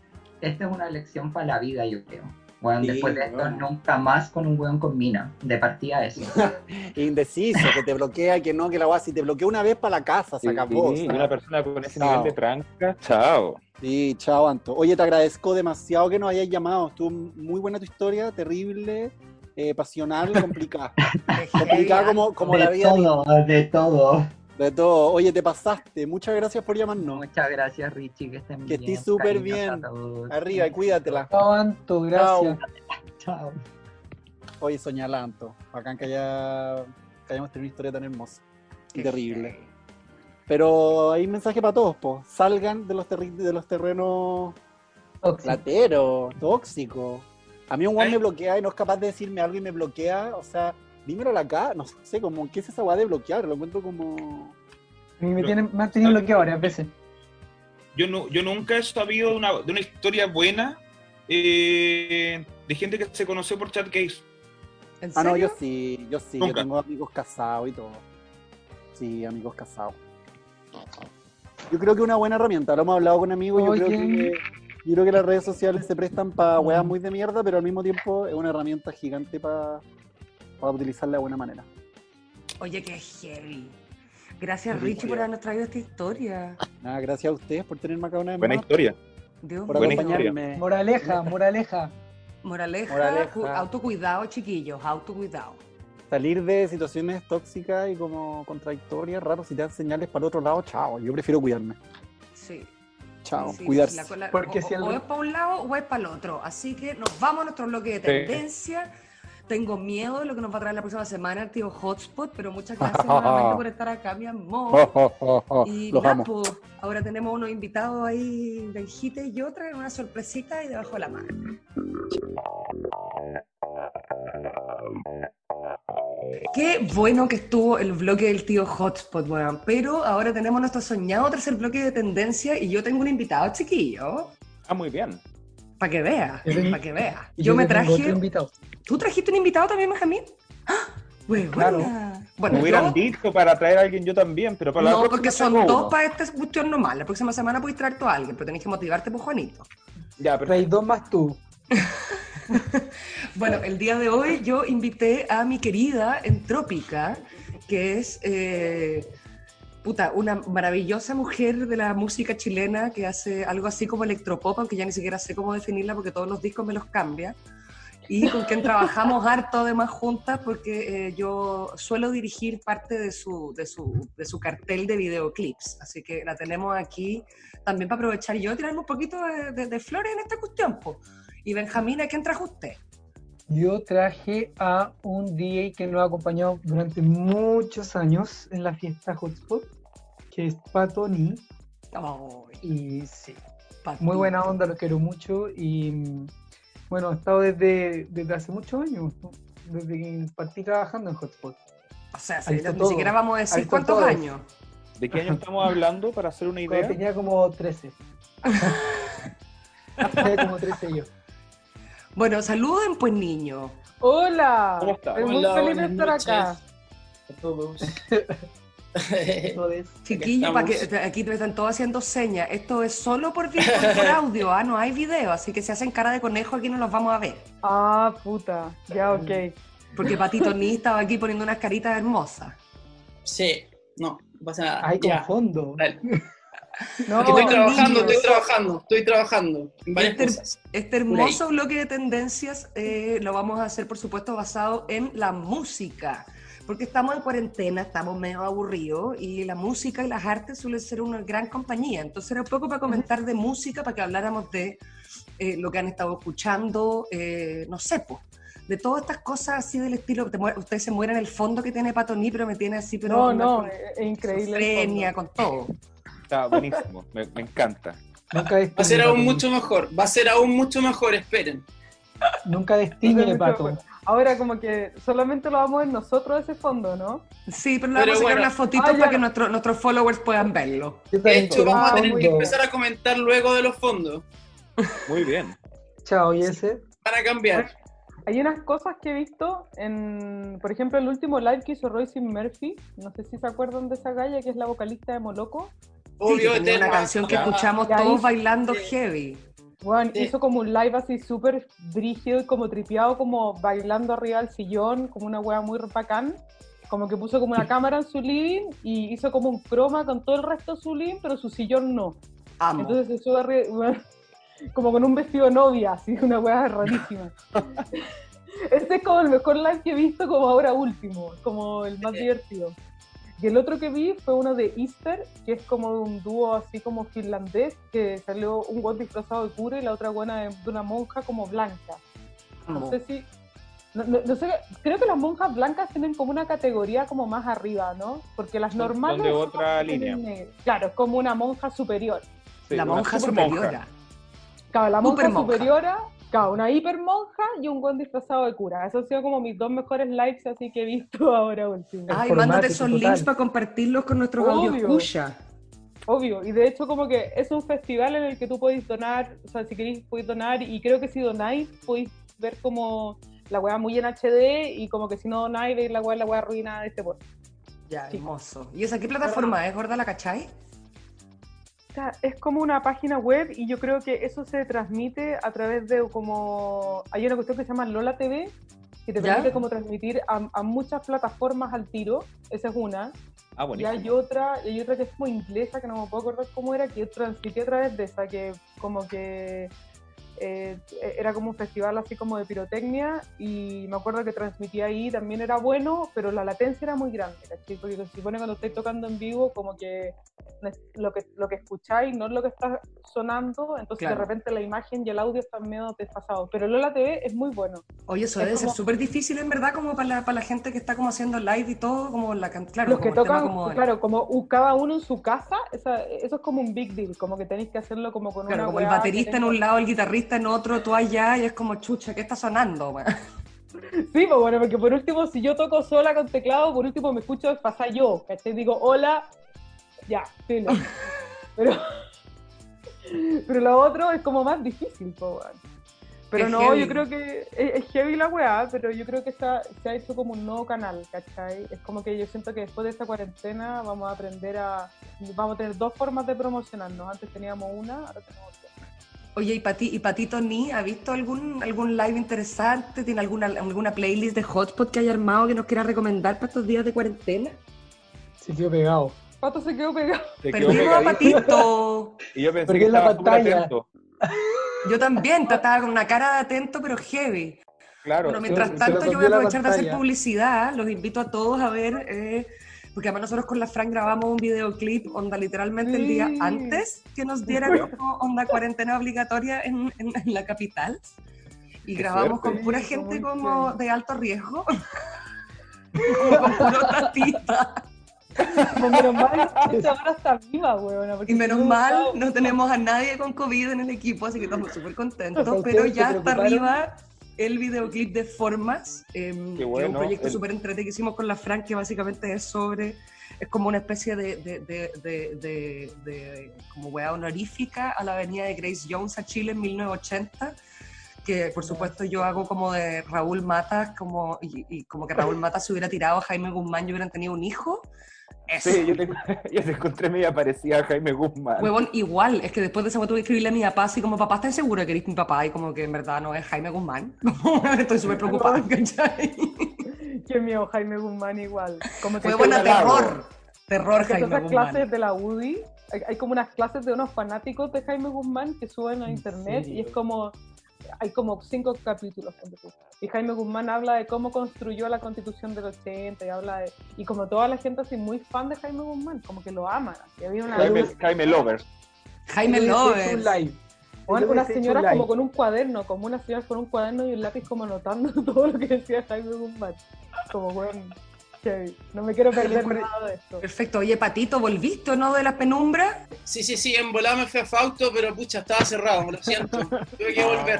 Esta es una lección para la vida, yo creo. Bueno,
Sí,
después de esto,
bueno.
nunca más con un weón con mina. De partida eso.
Indeciso, que te bloquea, que no, que la guasa, si te bloquea una vez para la casa, se acabó.
Sí, una persona con ese
Chao.
nivel de tranca, chao.
Sí, chao, Anto. Oye, te agradezco demasiado que nos hayas llamado. Estuvo muy buena tu historia, terrible, eh, pasional, complicada. complicada como, como la vida de-
todo, de todo.
De todo. Oye, te pasaste. Muchas gracias por llamarnos.
Muchas gracias, Richie, que estén
Que
bien.
estés súper bien. Arriba y cuídatela.
Chao, Anto, gracias.
Chao.
Oye, soñala, Anto. Bacán que, haya, que hayamos tenido una historia tan hermosa y
Qué
terrible. Pero hay un mensaje para todos, po. Salgan de los, terri- de los terrenos
Tóxico.
platero, tóxico. A mí un guan
Ay.
me bloquea y no es capaz de decirme algo y me bloquea. O sea, dímelo a la cara. No sé, como, ¿qué es esa guay de bloquear? Lo encuentro como.
A mí me, tienen, me han tenido bloqueado varias veces.
Yo, no, yo nunca he sabido de una, de una historia buena eh, de gente que se conoció por chat case.
¿En
Ah, no, yo sí, yo sí.
Nunca.
Yo tengo amigos casados y todo. Sí, amigos casados. Yo creo que es una buena herramienta. Lo hemos hablado con amigos. Yo creo que. Yo creo que las redes sociales se prestan para weas muy de mierda, pero al mismo tiempo es una herramienta gigante para utilizarla de buena manera.
Oye, qué heavy. Gracias,
Qué
Richie, por
historia.
habernos traído esta historia.
Nada, gracias a ustedes por tenerme acá una vez
Buena
más,
historia.
Dios
por
Buena
acompañarme.
Moraleja, moraleja.
Moraleja,
Moraleja.
cu- autocuidado, chiquillos, autocuidado.
Salir de situaciones tóxicas y como contradictorias, raro, si te dan señales para el otro lado, chao. Yo prefiero cuidarme.
Sí.
Chao,
sí,
cuidarse.
la
Porque
o,
si el-
o es para un lado o es para el otro. Así que nos vamos a nuestro bloque de
Sí.
Tengo miedo de lo que nos va a traer la próxima semana el tío Hotspot, pero muchas gracias nuevamente por estar acá, mi amor. Y
Los
nada,
amo.
pues, ahora tenemos unos invitados ahí, Benjite y yo, traen una sorpresita y debajo de la mano. Qué bueno que estuvo el bloque del tío Hotspot, weón. Pero ahora tenemos nuestro soñado tercer bloque de tendencia y yo tengo un invitado chiquillo.
Ah, muy bien.
Para que vea, para que vea. Yo me traje.
otro invitado.
¿Tú trajiste un invitado también, Benjamín? ¡Ah! Huevona.
Claro.
Bueno,
hubieran
yo-
dicho para traer a alguien yo también, pero para la
no,
próxima
porque son dos
uno.
para esta cuestión nomás. La próxima semana puedes traer tú a alguien, pero tenés que motivarte por Juanito.
Ya, pero
Traes dos más tú.
Bueno, el día de hoy yo invité a mi querida Entrópica, que es eh, puta, una maravillosa mujer de la música chilena que hace algo así como electropop, aunque ya ni siquiera sé cómo definirla porque todos los discos me los cambia. Y con quien trabajamos harto además juntas porque eh, yo suelo dirigir parte de su, de, su, de su cartel de videoclips. Así que la tenemos aquí también para aprovechar yo tirarme un poquito de, de- de flores en esta cuestión. po. Y Benjamín, ¿a quién trajo usted?
Yo traje a un DJ que nos ha acompañado durante muchos años en la fiesta Hotspot, que es Patoni.
Ay,
Y sí,
Patito.
muy buena onda, lo quiero mucho. Y bueno, he estado desde, desde hace muchos años, ¿no? desde que partí trabajando en Hotspot.
O sea, si- ni
todo.
siquiera vamos a decir cuántos años.
¿de qué año estamos hablando para hacer una
Cuando
idea?
tenía como 13. tenía como 13 yo.
Bueno, saluden pues niño.
Hola,
¿Cómo está?
estoy muy
Hola,
feliz de estar acá.
a todos.
Chiquillos, que aquí te están todos haciendo señas. Esto es solo por, audio, ¿ah? no hay video, así que si hacen cara de conejo aquí no los vamos a ver.
Ah, puta. Ya, ok.
Porque Patito Ni estaba aquí poniendo unas caritas hermosas.
Sí, no, no pasa nada.
Ay, con fondo.
Dale.
No,
estoy trabajando,
niños.
estoy trabajando, estoy trabajando en varias
Este-
cosas.
Este hermoso bloque de tendencias eh, lo vamos a hacer, por supuesto, basado en la música. Porque estamos en cuarentena, estamos medio aburridos y la música y las artes suelen ser una gran compañía. Entonces era un poco para comentar de música, para que habláramos de eh, lo que han estado escuchando, eh, no sé, pues, de todas estas cosas así del estilo. te muer- Usted se muere en el fondo que tiene Patoní, pero me tiene así, pero
no, no, es increíble.
con todo.
Está buenísimo, me, me encanta.
Nunca
Va a ser aún
Pato.
mucho mejor, va a ser aún mucho mejor, esperen.
Nunca destine, Pato.
Ahora como que solamente lo vamos a ver nosotros ese fondo, ¿no?
Sí, pero vamos a sacar
bueno.
unas fotitos
Ah, ya.
para que nuestro- nuestros followers puedan verlo.
De hecho, vamos a tener que empezar a comentar luego de los fondos.
Muy bien.
Chao, y ese.
Van a cambiar.
Hay unas cosas que he visto en, por ejemplo, el último live que hizo Royce Murphy, no sé si se acuerdan de esa galla que es la vocalista de Moloco.
Sí,
Obvio,
que tenía una canción que escuchamos
Ya
todos bailando
Sí.
heavy.
Bueno,
Sí.
hizo como un live así súper brígido y como tripeado, como bailando arriba del sillón, como una wea muy bacán. Como que puso como una cámara en su living y hizo como un croma con todo el resto de su living, pero su sillón no.
Amo.
Entonces se sube arriba, como con un vestido de novia, así, una weá rarísima. Este es como el mejor live que he visto como ahora último, como el más divertido. Y el otro que vi fue uno de Easter, que es como de un dúo así como finlandés, que salió un guan disfrazado de cura y la otra buena de, de una monja como blanca. No sé si... No, no- no sé, creo que las monjas blancas tienen como una categoría como más arriba, ¿no? Porque las
son
normales...
de
son
otra línea.
negras. Claro, es como una monja superior.
Sí,
la monja
super monja.
superiora.
Claro, la monja superiora, claro, una hipermonja y un buen disfrazado de cura. Esos han sido como mis dos mejores lives así que he visto ahora último.
Ay, mándate esos
total.
links para compartirlos con nuestros
Obvio.
audio escucha.
Obvio, y de hecho como que es un festival en el que tú podéis donar, o sea, si queréis podéis donar, y creo que si donáis podéis ver como la weá muy en HD, y como que si no donáis veis la weá, la weá arruinada de este puesto.
Ya,
Sí.
hermoso. ¿Y esa qué plataforma es, gorda, la cachai?
O sea, es como una página web y yo creo que eso se transmite a través de como... Hay una cuestión que se llama Lola TV, que te
¿Ya?
permite como transmitir a, a muchas plataformas al tiro, esa es una.
Ah,
Y hay otra, y hay otra que es como inglesa, que no me puedo acordar cómo era, que yo transmití a través de esa, que como que eh, era como un festival así como de pirotecnia, y me acuerdo que transmitía ahí, también era bueno, pero la latencia era muy grande, ¿cachai? Porque se supone cuando estáis tocando en vivo, como que lo que, lo que escucháis no es lo que está sonando, entonces
Claro.
de repente la imagen y el audio están medio desfasados. Pero Lola TV es muy bueno.
Oye, eso
Es
debe ser
como-
súper difícil en verdad como para la, para la gente que está como haciendo live y todo, como la claro,
los que
como tema
tocan,
como,
claro, como cada uno en su casa, esa- eso es como un big deal, como que tenéis que hacerlo como con
claro,
una
como el
que
baterista en un lado, el guitarrista en otro, tú allá, y es como, chucha, ¿qué está sonando? weón?
Sí, pues bueno, porque por último, si yo toco sola con teclado, por último me escucho pasar yo, ¿cachai? Digo, hola, ya, filo. Pero, pero lo otro es como más difícil, weón. Pero
Es
no,
heavy.
yo creo que es, es heavy la weá, pero yo creo que está, se ha hecho como un nuevo canal, ¿cachai? Es como que yo siento que después de esta cuarentena vamos a aprender a... Vamos a tener dos formas de promocionarnos. Antes teníamos una, ahora tenemos dos.
Oye, ¿y, Pati, y Patito Ni ha visto algún, algún live interesante? ¿Tiene alguna, alguna playlist de hotspot que haya armado que nos quiera recomendar para estos días de cuarentena?
Se quedó pegado.
Pato se quedó pegado.
Te quedó
Perdimos a. Patito.
Y yo pensé
Porque
que
en la pantalla.
atento.
Yo también, estaba con una cara de atento, pero heavy.
Claro.
Bueno, mientras
se
tanto, yo voy a aprovechar de hacer publicidad. Los invito a todos a ver, eh, porque además nosotros con la Fran grabamos un videoclip, onda literalmente el día antes que nos dieran como onda cuarentena obligatoria en, en- en la capital. Y
Qué
grabamos
suerte.
con pura gente
muy
como
bien.
de alto riesgo. como con puro tatita.
Menos mal, esta ahora está viva, weona.
Y menos
no,
mal, no tenemos a nadie con COVID en el equipo, así que estamos súper contentos.
¿Ustedes
Pero ya está arriba el videoclip de Formas, eh, que es
bueno,
un proyecto
el-
súper entretenido que hicimos con la Fran, que básicamente es sobre, es como una especie de, de, de, de, como weá honorífica a la avenida de Grace Jones a Chile en 1980 que por supuesto yo hago como de Raúl Matas, como, y, y como que Raúl Matas se hubiera tirado a Jaime Guzmán y hubieran tenido un hijo. Eso.
Sí, yo te, yo te encontré media parecida a Jaime Guzmán.
Huevón, igual, es que después de esa tuve que escribirle a mi papá así como, papá, ¿estás seguro que eres mi papá? Y como que en verdad no es Jaime Guzmán. Estoy súper preocupada, ¿cachai?
Qué mío, Jaime Guzmán igual. Como que
buena
que-
terror. Terror, Jaime
esas
Guzmán.
clases de la UDI, hay, hay como unas clases de unos fanáticos de Jaime Guzmán que suben a
¿En
internet y es como, hay como cinco capítulos. Y Jaime Guzmán habla de cómo construyó la constitución del 80 y habla de, y como toda la gente así muy fan de Jaime Guzmán, como que lo aman. así. Había una,
Jaime, Jaime Lovers.
Jaime
un
Lovers.
live.
Bueno,
Yo
unas
hubiese hecho
señoras
un live.
como con un cuaderno, como unas señoras con un cuaderno y un lápiz como anotando todo lo que decía Jaime Guzmán. Como, bueno, no me quiero perder nada de esto.
Perfecto. Oye, Patito, ¿volviste o no de las penumbras?
Sí, sí, sí, en volada me fui a Fausto, pero pucha, estaba cerrado, lo siento. Tuve que volver.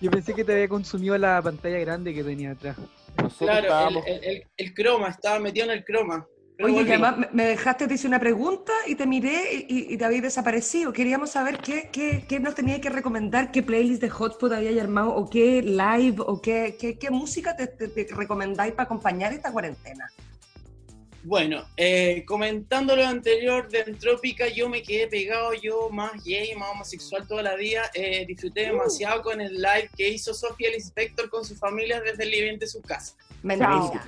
Yo pensé que te había consumido la pantalla grande que tenía atrás.
Nosotros
Claro, el, el, el, el croma, estaba metido en el croma. Pero
Oye, además me- dejaste, te hice una pregunta y te miré y, y- y te habías desaparecido. Queríamos saber qué, qué, qué nos tenías que recomendar, qué playlist de Hotspot habías armado, o qué live, o qué, qué, qué música te, te- te recomendáis para acompañar esta cuarentena.
Bueno, eh, comentando lo anterior de Entrópica, yo me quedé pegado, yo más gay, más homosexual toda la vida. eh, disfruté demasiado con el live que hizo Sofía el Inspector con su familia desde el living de su casa.
Mentira.
Buenísimo.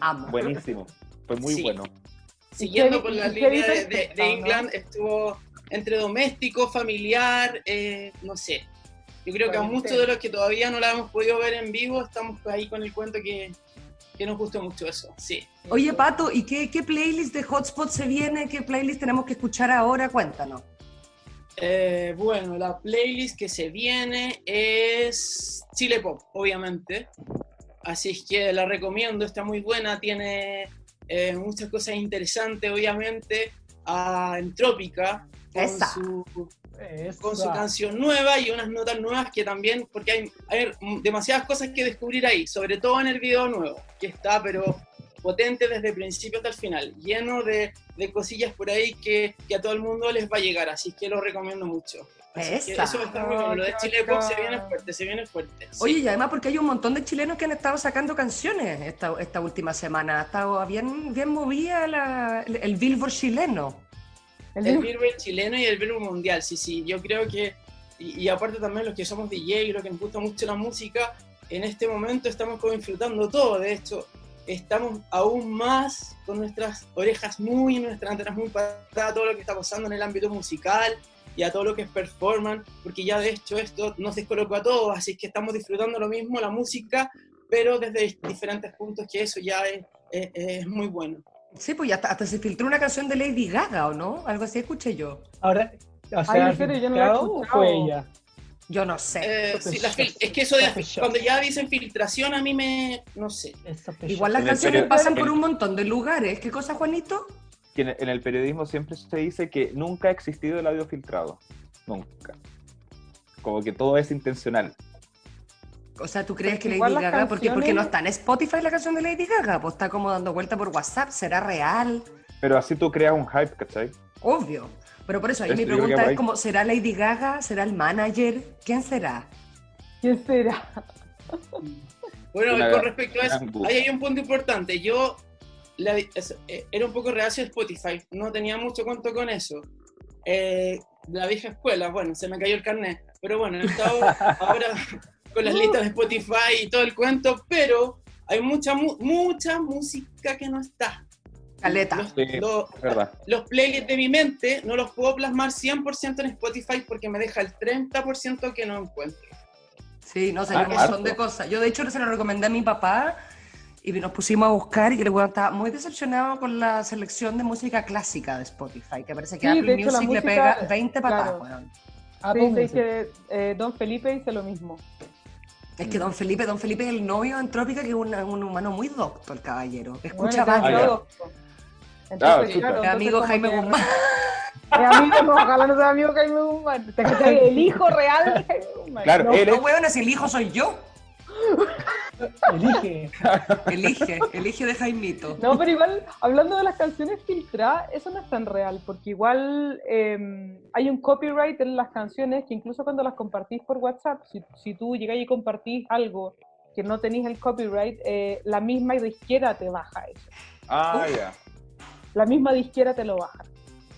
Amo.
Buenísimo. Fue muy
Sí.
bueno.
Siguiendo por la línea de, de- de? England, estuvo entre doméstico, familiar, eh, no sé. Yo creo que a muchos de los que todavía no la hemos podido ver en vivo, estamos ahí con el cuento que, que nos gustó mucho eso, sí.
Oye, Pato, ¿y qué, qué playlist de Hotspot se viene? ¿Qué playlist tenemos que escuchar ahora? Cuéntanos.
Eh, bueno, la playlist que se viene es Chile Pop, obviamente. Así es que la recomiendo, está muy buena, tiene eh, muchas cosas interesantes, obviamente. A Entrópica, con
Esa.
su, con su canción nueva y unas notas nuevas que también, porque hay, hay demasiadas cosas que descubrir ahí, sobre todo en el video nuevo, que está pero potente desde el principio hasta el final, lleno de, de cosillas por ahí que, que a todo el mundo les va a llegar, así que lo recomiendo mucho. Así que
Esa.
eso estar muy bueno. Lo de Chile Pop se viene fuerte, se viene fuerte. sí.
Oye, y además porque hay un montón de chilenos que han estado sacando canciones esta, esta última semana. Ha estado bien, bien movida la- el Billboard chileno.
El
El Billboard chileno y el Billboard mundial, sí, sí. Yo creo que, y, y aparte también los que somos DJ y los que nos gusta mucho la música, en este momento estamos como disfrutando todo. De hecho, estamos aún más con nuestras orejas muy, nuestras antenas muy para todo lo que está pasando en el ámbito musical y a todo lo que es performance, porque ya de hecho esto nos descolocó a todos, así que estamos disfrutando lo mismo, la música, pero desde diferentes puntos, que eso ya es, es- es muy bueno.
Sí, pues ya hasta, hasta se filtró una canción de Lady Gaga, ¿o no? Algo así escuché yo.
Ahora, o
Ay,
sea,
serio, yo no la he
¿filtrado o fue
escuchado.
ella?
Yo no sé.
Eh, sí, la es que eso de cuando ya dicen filtración a mí me no sé.
Igual las canciones pasan por un montón de lugares. ¿Qué cosa, Juanito?
Que en, el periodismo siempre se dice que nunca ha existido el audio filtrado. Nunca. Como que todo es intencional.
O sea, ¿tú crees
Porque
que Lady
igual las
Gaga, porque, porque no está en Spotify la canción de Lady Gaga? Pues está como dando vuelta por WhatsApp, ¿será real?
Pero así tú creas un hype, ¿cachai?
Obvio. Pero por eso ahí mi pregunta
por
es como, ¿será Lady Gaga? ¿Será el manager? ¿Quién será?
¿Quién será?
Bueno,
Una
con respecto a eso, ahí hay un punto importante. Yo la- eh, era un poco reacio a Spotify, no tenía mucho cuento con eso. Eh, la vieja escuela, bueno, se me cayó el carnet, pero bueno, estado ahora con las listas de Spotify y todo el cuento, pero hay mucha mu- mucha música que no está.
Caleta.
Los,
Sí.
los- los playlists de mi mente no los puedo plasmar 100% en Spotify porque me deja el 30% que no encuentro.
Sí, no sé,
Ah,
hay un montón
harto.
de cosas. Yo de hecho se lo recomendé a mi papá y nos pusimos a buscar y el weón estaba muy decepcionado con la selección de música clásica de Spotify, que parece que
Sí,
Apple
hecho,
Music le pega 20 patadas,
claro.
weón.
Ah,
Sí,
pónganse.
sí, que eh, Don Felipe dice lo mismo.
Es que Don Felipe, Don Felipe es el novio de Entrópica, que es un, un humano muy docto, el caballero. Escucha
Bueno.
Ah,
Entonces, claro,
Es
entonces
amigo Jaime Guzmán.
Es amigo, no, ojalá no sea amigo Jaime Guzmán. El hijo real de Jaime Guzmán.
Claro,
No,
él
No,
es-
weón, si el hijo soy yo.
Elige.
Elige, elige de Jaimito.
No, pero igual, hablando de las canciones filtradas, eso no es tan real, porque igual eh, hay un copyright en las canciones que incluso cuando las compartís por WhatsApp, si, si tú llegáis y compartís algo que no tenéis el copyright, eh, la misma disquera te baja eso.
Ah, ya.
la misma disquera te lo baja.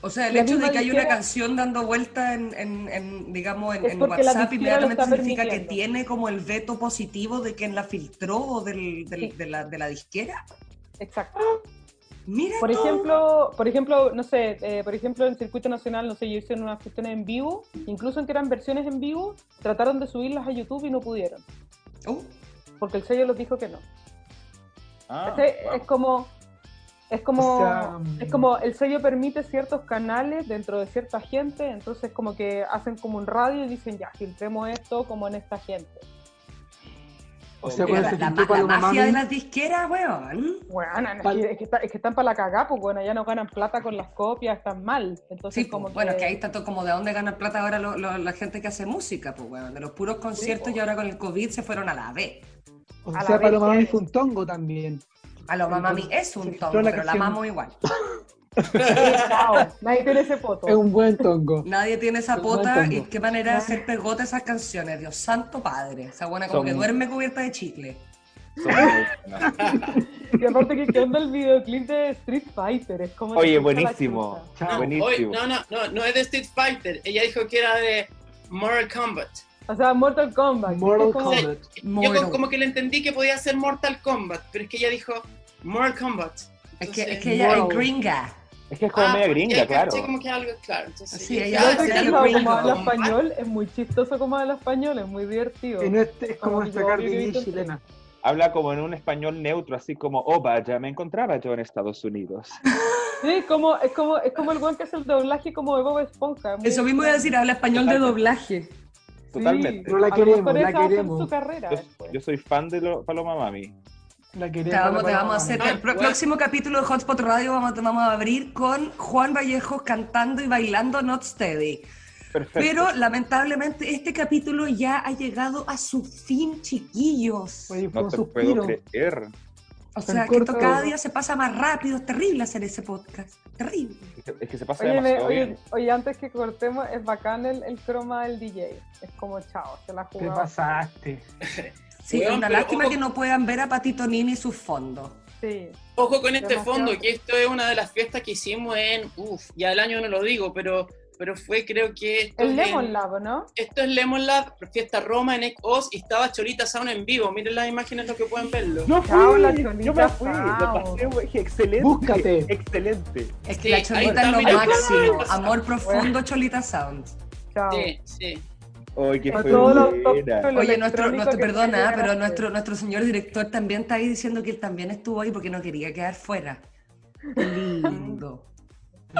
O sea, el
La
hecho de que hay una canción dando vuelta en, en- en, digamos, en, en WhatsApp, inmediatamente significa que tiene como el veto positivo de quien la filtró o del, del-
Sí.
de, la, de la disquera.
Exacto.
Mira,
Por
tú.
ejemplo, por ejemplo, no sé, eh, por ejemplo en circuito nacional, no sé, yo hice unas cuestiones en vivo, incluso en que eran versiones en vivo, trataron de subirlas a YouTube y no pudieron,
Uh,
porque el sello les dijo que no.
Ah,
Ese
wow.
Es como, es como,
O sea,
es como el sello permite ciertos canales dentro de cierta gente, entonces como que hacen como un radio y dicen ya, filtremos esto como en esta gente.
O sea,
la,
se
la, la
Mami,
de las disqueras, weón.
Bueno, es, que, es que está- es que están para la cagá, pues bueno, ya no ganan plata con las copias, están mal. Entonces
Sí,
como
pues, bueno,
que,
es que ahí está todo como de dónde gana plata ahora lo- lo- la gente que hace música, pues weón, de los puros conciertos
pues.
y ahora con el COVID se fueron a la B.
o
a
sea, Paloma Mami fue un tongo también.
A lo mamá
Entonces,
es un tongo,
la
pero la amamos igual.
Chao, nadie tiene ese poto.
Es un buen tongo.
Nadie tiene esa pota y qué manera de hacer pegote esas canciones, Dios santo padre. Esa buena como
Son-
que duerme cubierta de chicle.
Y aparte que qué onda el videoclip de Street Fighter, es como...
Oye, buenísimo.
No,
Buenísimo.
hoy- no, no, no, no es de Street Fighter. Ella dijo que era de Mortal Kombat.
O sea, Mortal Kombat.
Mortal
es como-
Kombat.
Yo
Mortal.
co- como que le entendí que podía ser Mortal Kombat, pero es que ella dijo Mortal Kombat.
Es que,
Entonces,
es que ella es gringa.
Es que es como
ah,
media gringa, claro.
caché como que algo, claro. Entonces,
Sí,
yo
ella
Yo
sí,
que
¿será
ella
como habla español, es muy chistoso como habla español, es muy divertido.
Y no es, es como
Como
esta
yo,
Cardi
yo
chilena.
Habla como en un español neutro, así como, oh vaya, me encontraba yo en Estados Unidos.
Sí, como, es, como, es como el buen que hace el doblaje como de Bob Esponja.
Eso mismo iba a decir, habla español de doblaje.
Totalmente.
Pero la queremos, la queremos.
su carrera
Yo, yo soy fan de lo, Paloma Mami.
La
Te
queremos.
vamos,
la
te vamos a hacer el
bueno.
próximo capítulo de Hotspot Radio vamos, vamos a abrir con Juan Vallejos cantando y bailando Not Steady.
Perfecto.
Pero lamentablemente este capítulo ya ha llegado a su fin, chiquillos.
Oye, fue
no
un
te
suspiro.
puedo creer.
O sea, que esto
corto.
cada día se pasa más rápido. Es terrible hacer ese podcast. Terrible.
Es que- Es que se pasa
Oye,
demasiado
oye,
bien.
oye, antes que cortemos, es bacán el, el croma del DJ. Es como chao, se la
Te
jugó.
pasaste.
Sí, es una lástima
ojo-
que no puedan ver a Patito Nini sus fondos.
Sí.
Ojo con este
Demasiado.
fondo, que esto es una de las fiestas que hicimos en, uff, ya el año no lo digo, pero, pero fue creo que esto,
El
es
Lemon
en-
Lab, ¿no?
esto es Lemon Lab, fiesta Roma en Ecos y estaba Cholita Sound en vivo. Miren las imágenes lo que pueden verlo.
Yo
la
fui,
Cholita
yo me fui, lo pasé, excelente.
Búscate.
Excelente.
Es que
Sí,
la
ahí
cholita
está,
es lo
mira.
máximo. Amor profundo, Cholita Sound.
Chao.
Sí, sí.
Oye, que fue
Oye, nuestro, nuestro
que
perdona, pero nuestro, nuestro señor director también está ahí diciendo que él también estuvo ahí porque no quería quedar fuera. Qué lindo.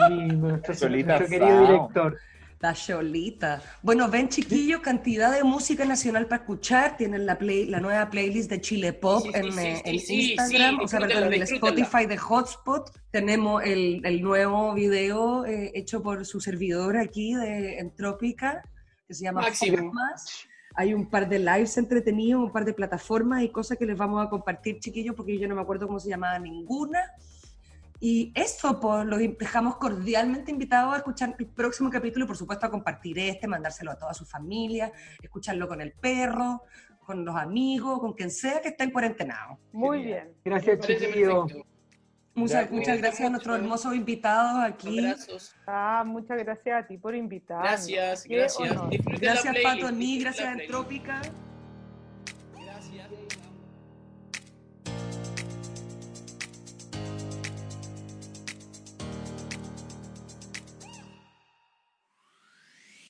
Lindo, nuestro,
Solita
nuestro querido director.
La Cholita. Bueno, ven chiquillos, cantidad de música nacional para escuchar. Tienen la, play, la nueva playlist de Chile Pop
Sí, sí,
en,
sí,
eh,
sí,
en
sí,
Instagram,
sí,
o sea, perdón, en el. Spotify de Hotspot. Tenemos el, el nuevo video eh, hecho por su servidor aquí de Entrópica, que se llama Más. Hay un par de lives entretenidos, un par de plataformas y cosas que les vamos a compartir, chiquillos, porque yo no me acuerdo cómo se llamaba ninguna. Y eso, pues los dejamos cordialmente invitados a escuchar el próximo capítulo y por supuesto a compartir este, mandárselo a toda su familia, escucharlo con el perro, con los amigos, con quien sea que esté en cuarentenado.
Muy bien.
Gracias, chiquillo.
Muchas,
Gracias.
muchas gracias a nuestros hermosos invitados aquí.
Abrazos.
Ah, muchas gracias a ti por invitarme.
Gracias, gracias.
Gracias Pato, Ni,
disfruten
gracias
playlist.
Entrópica.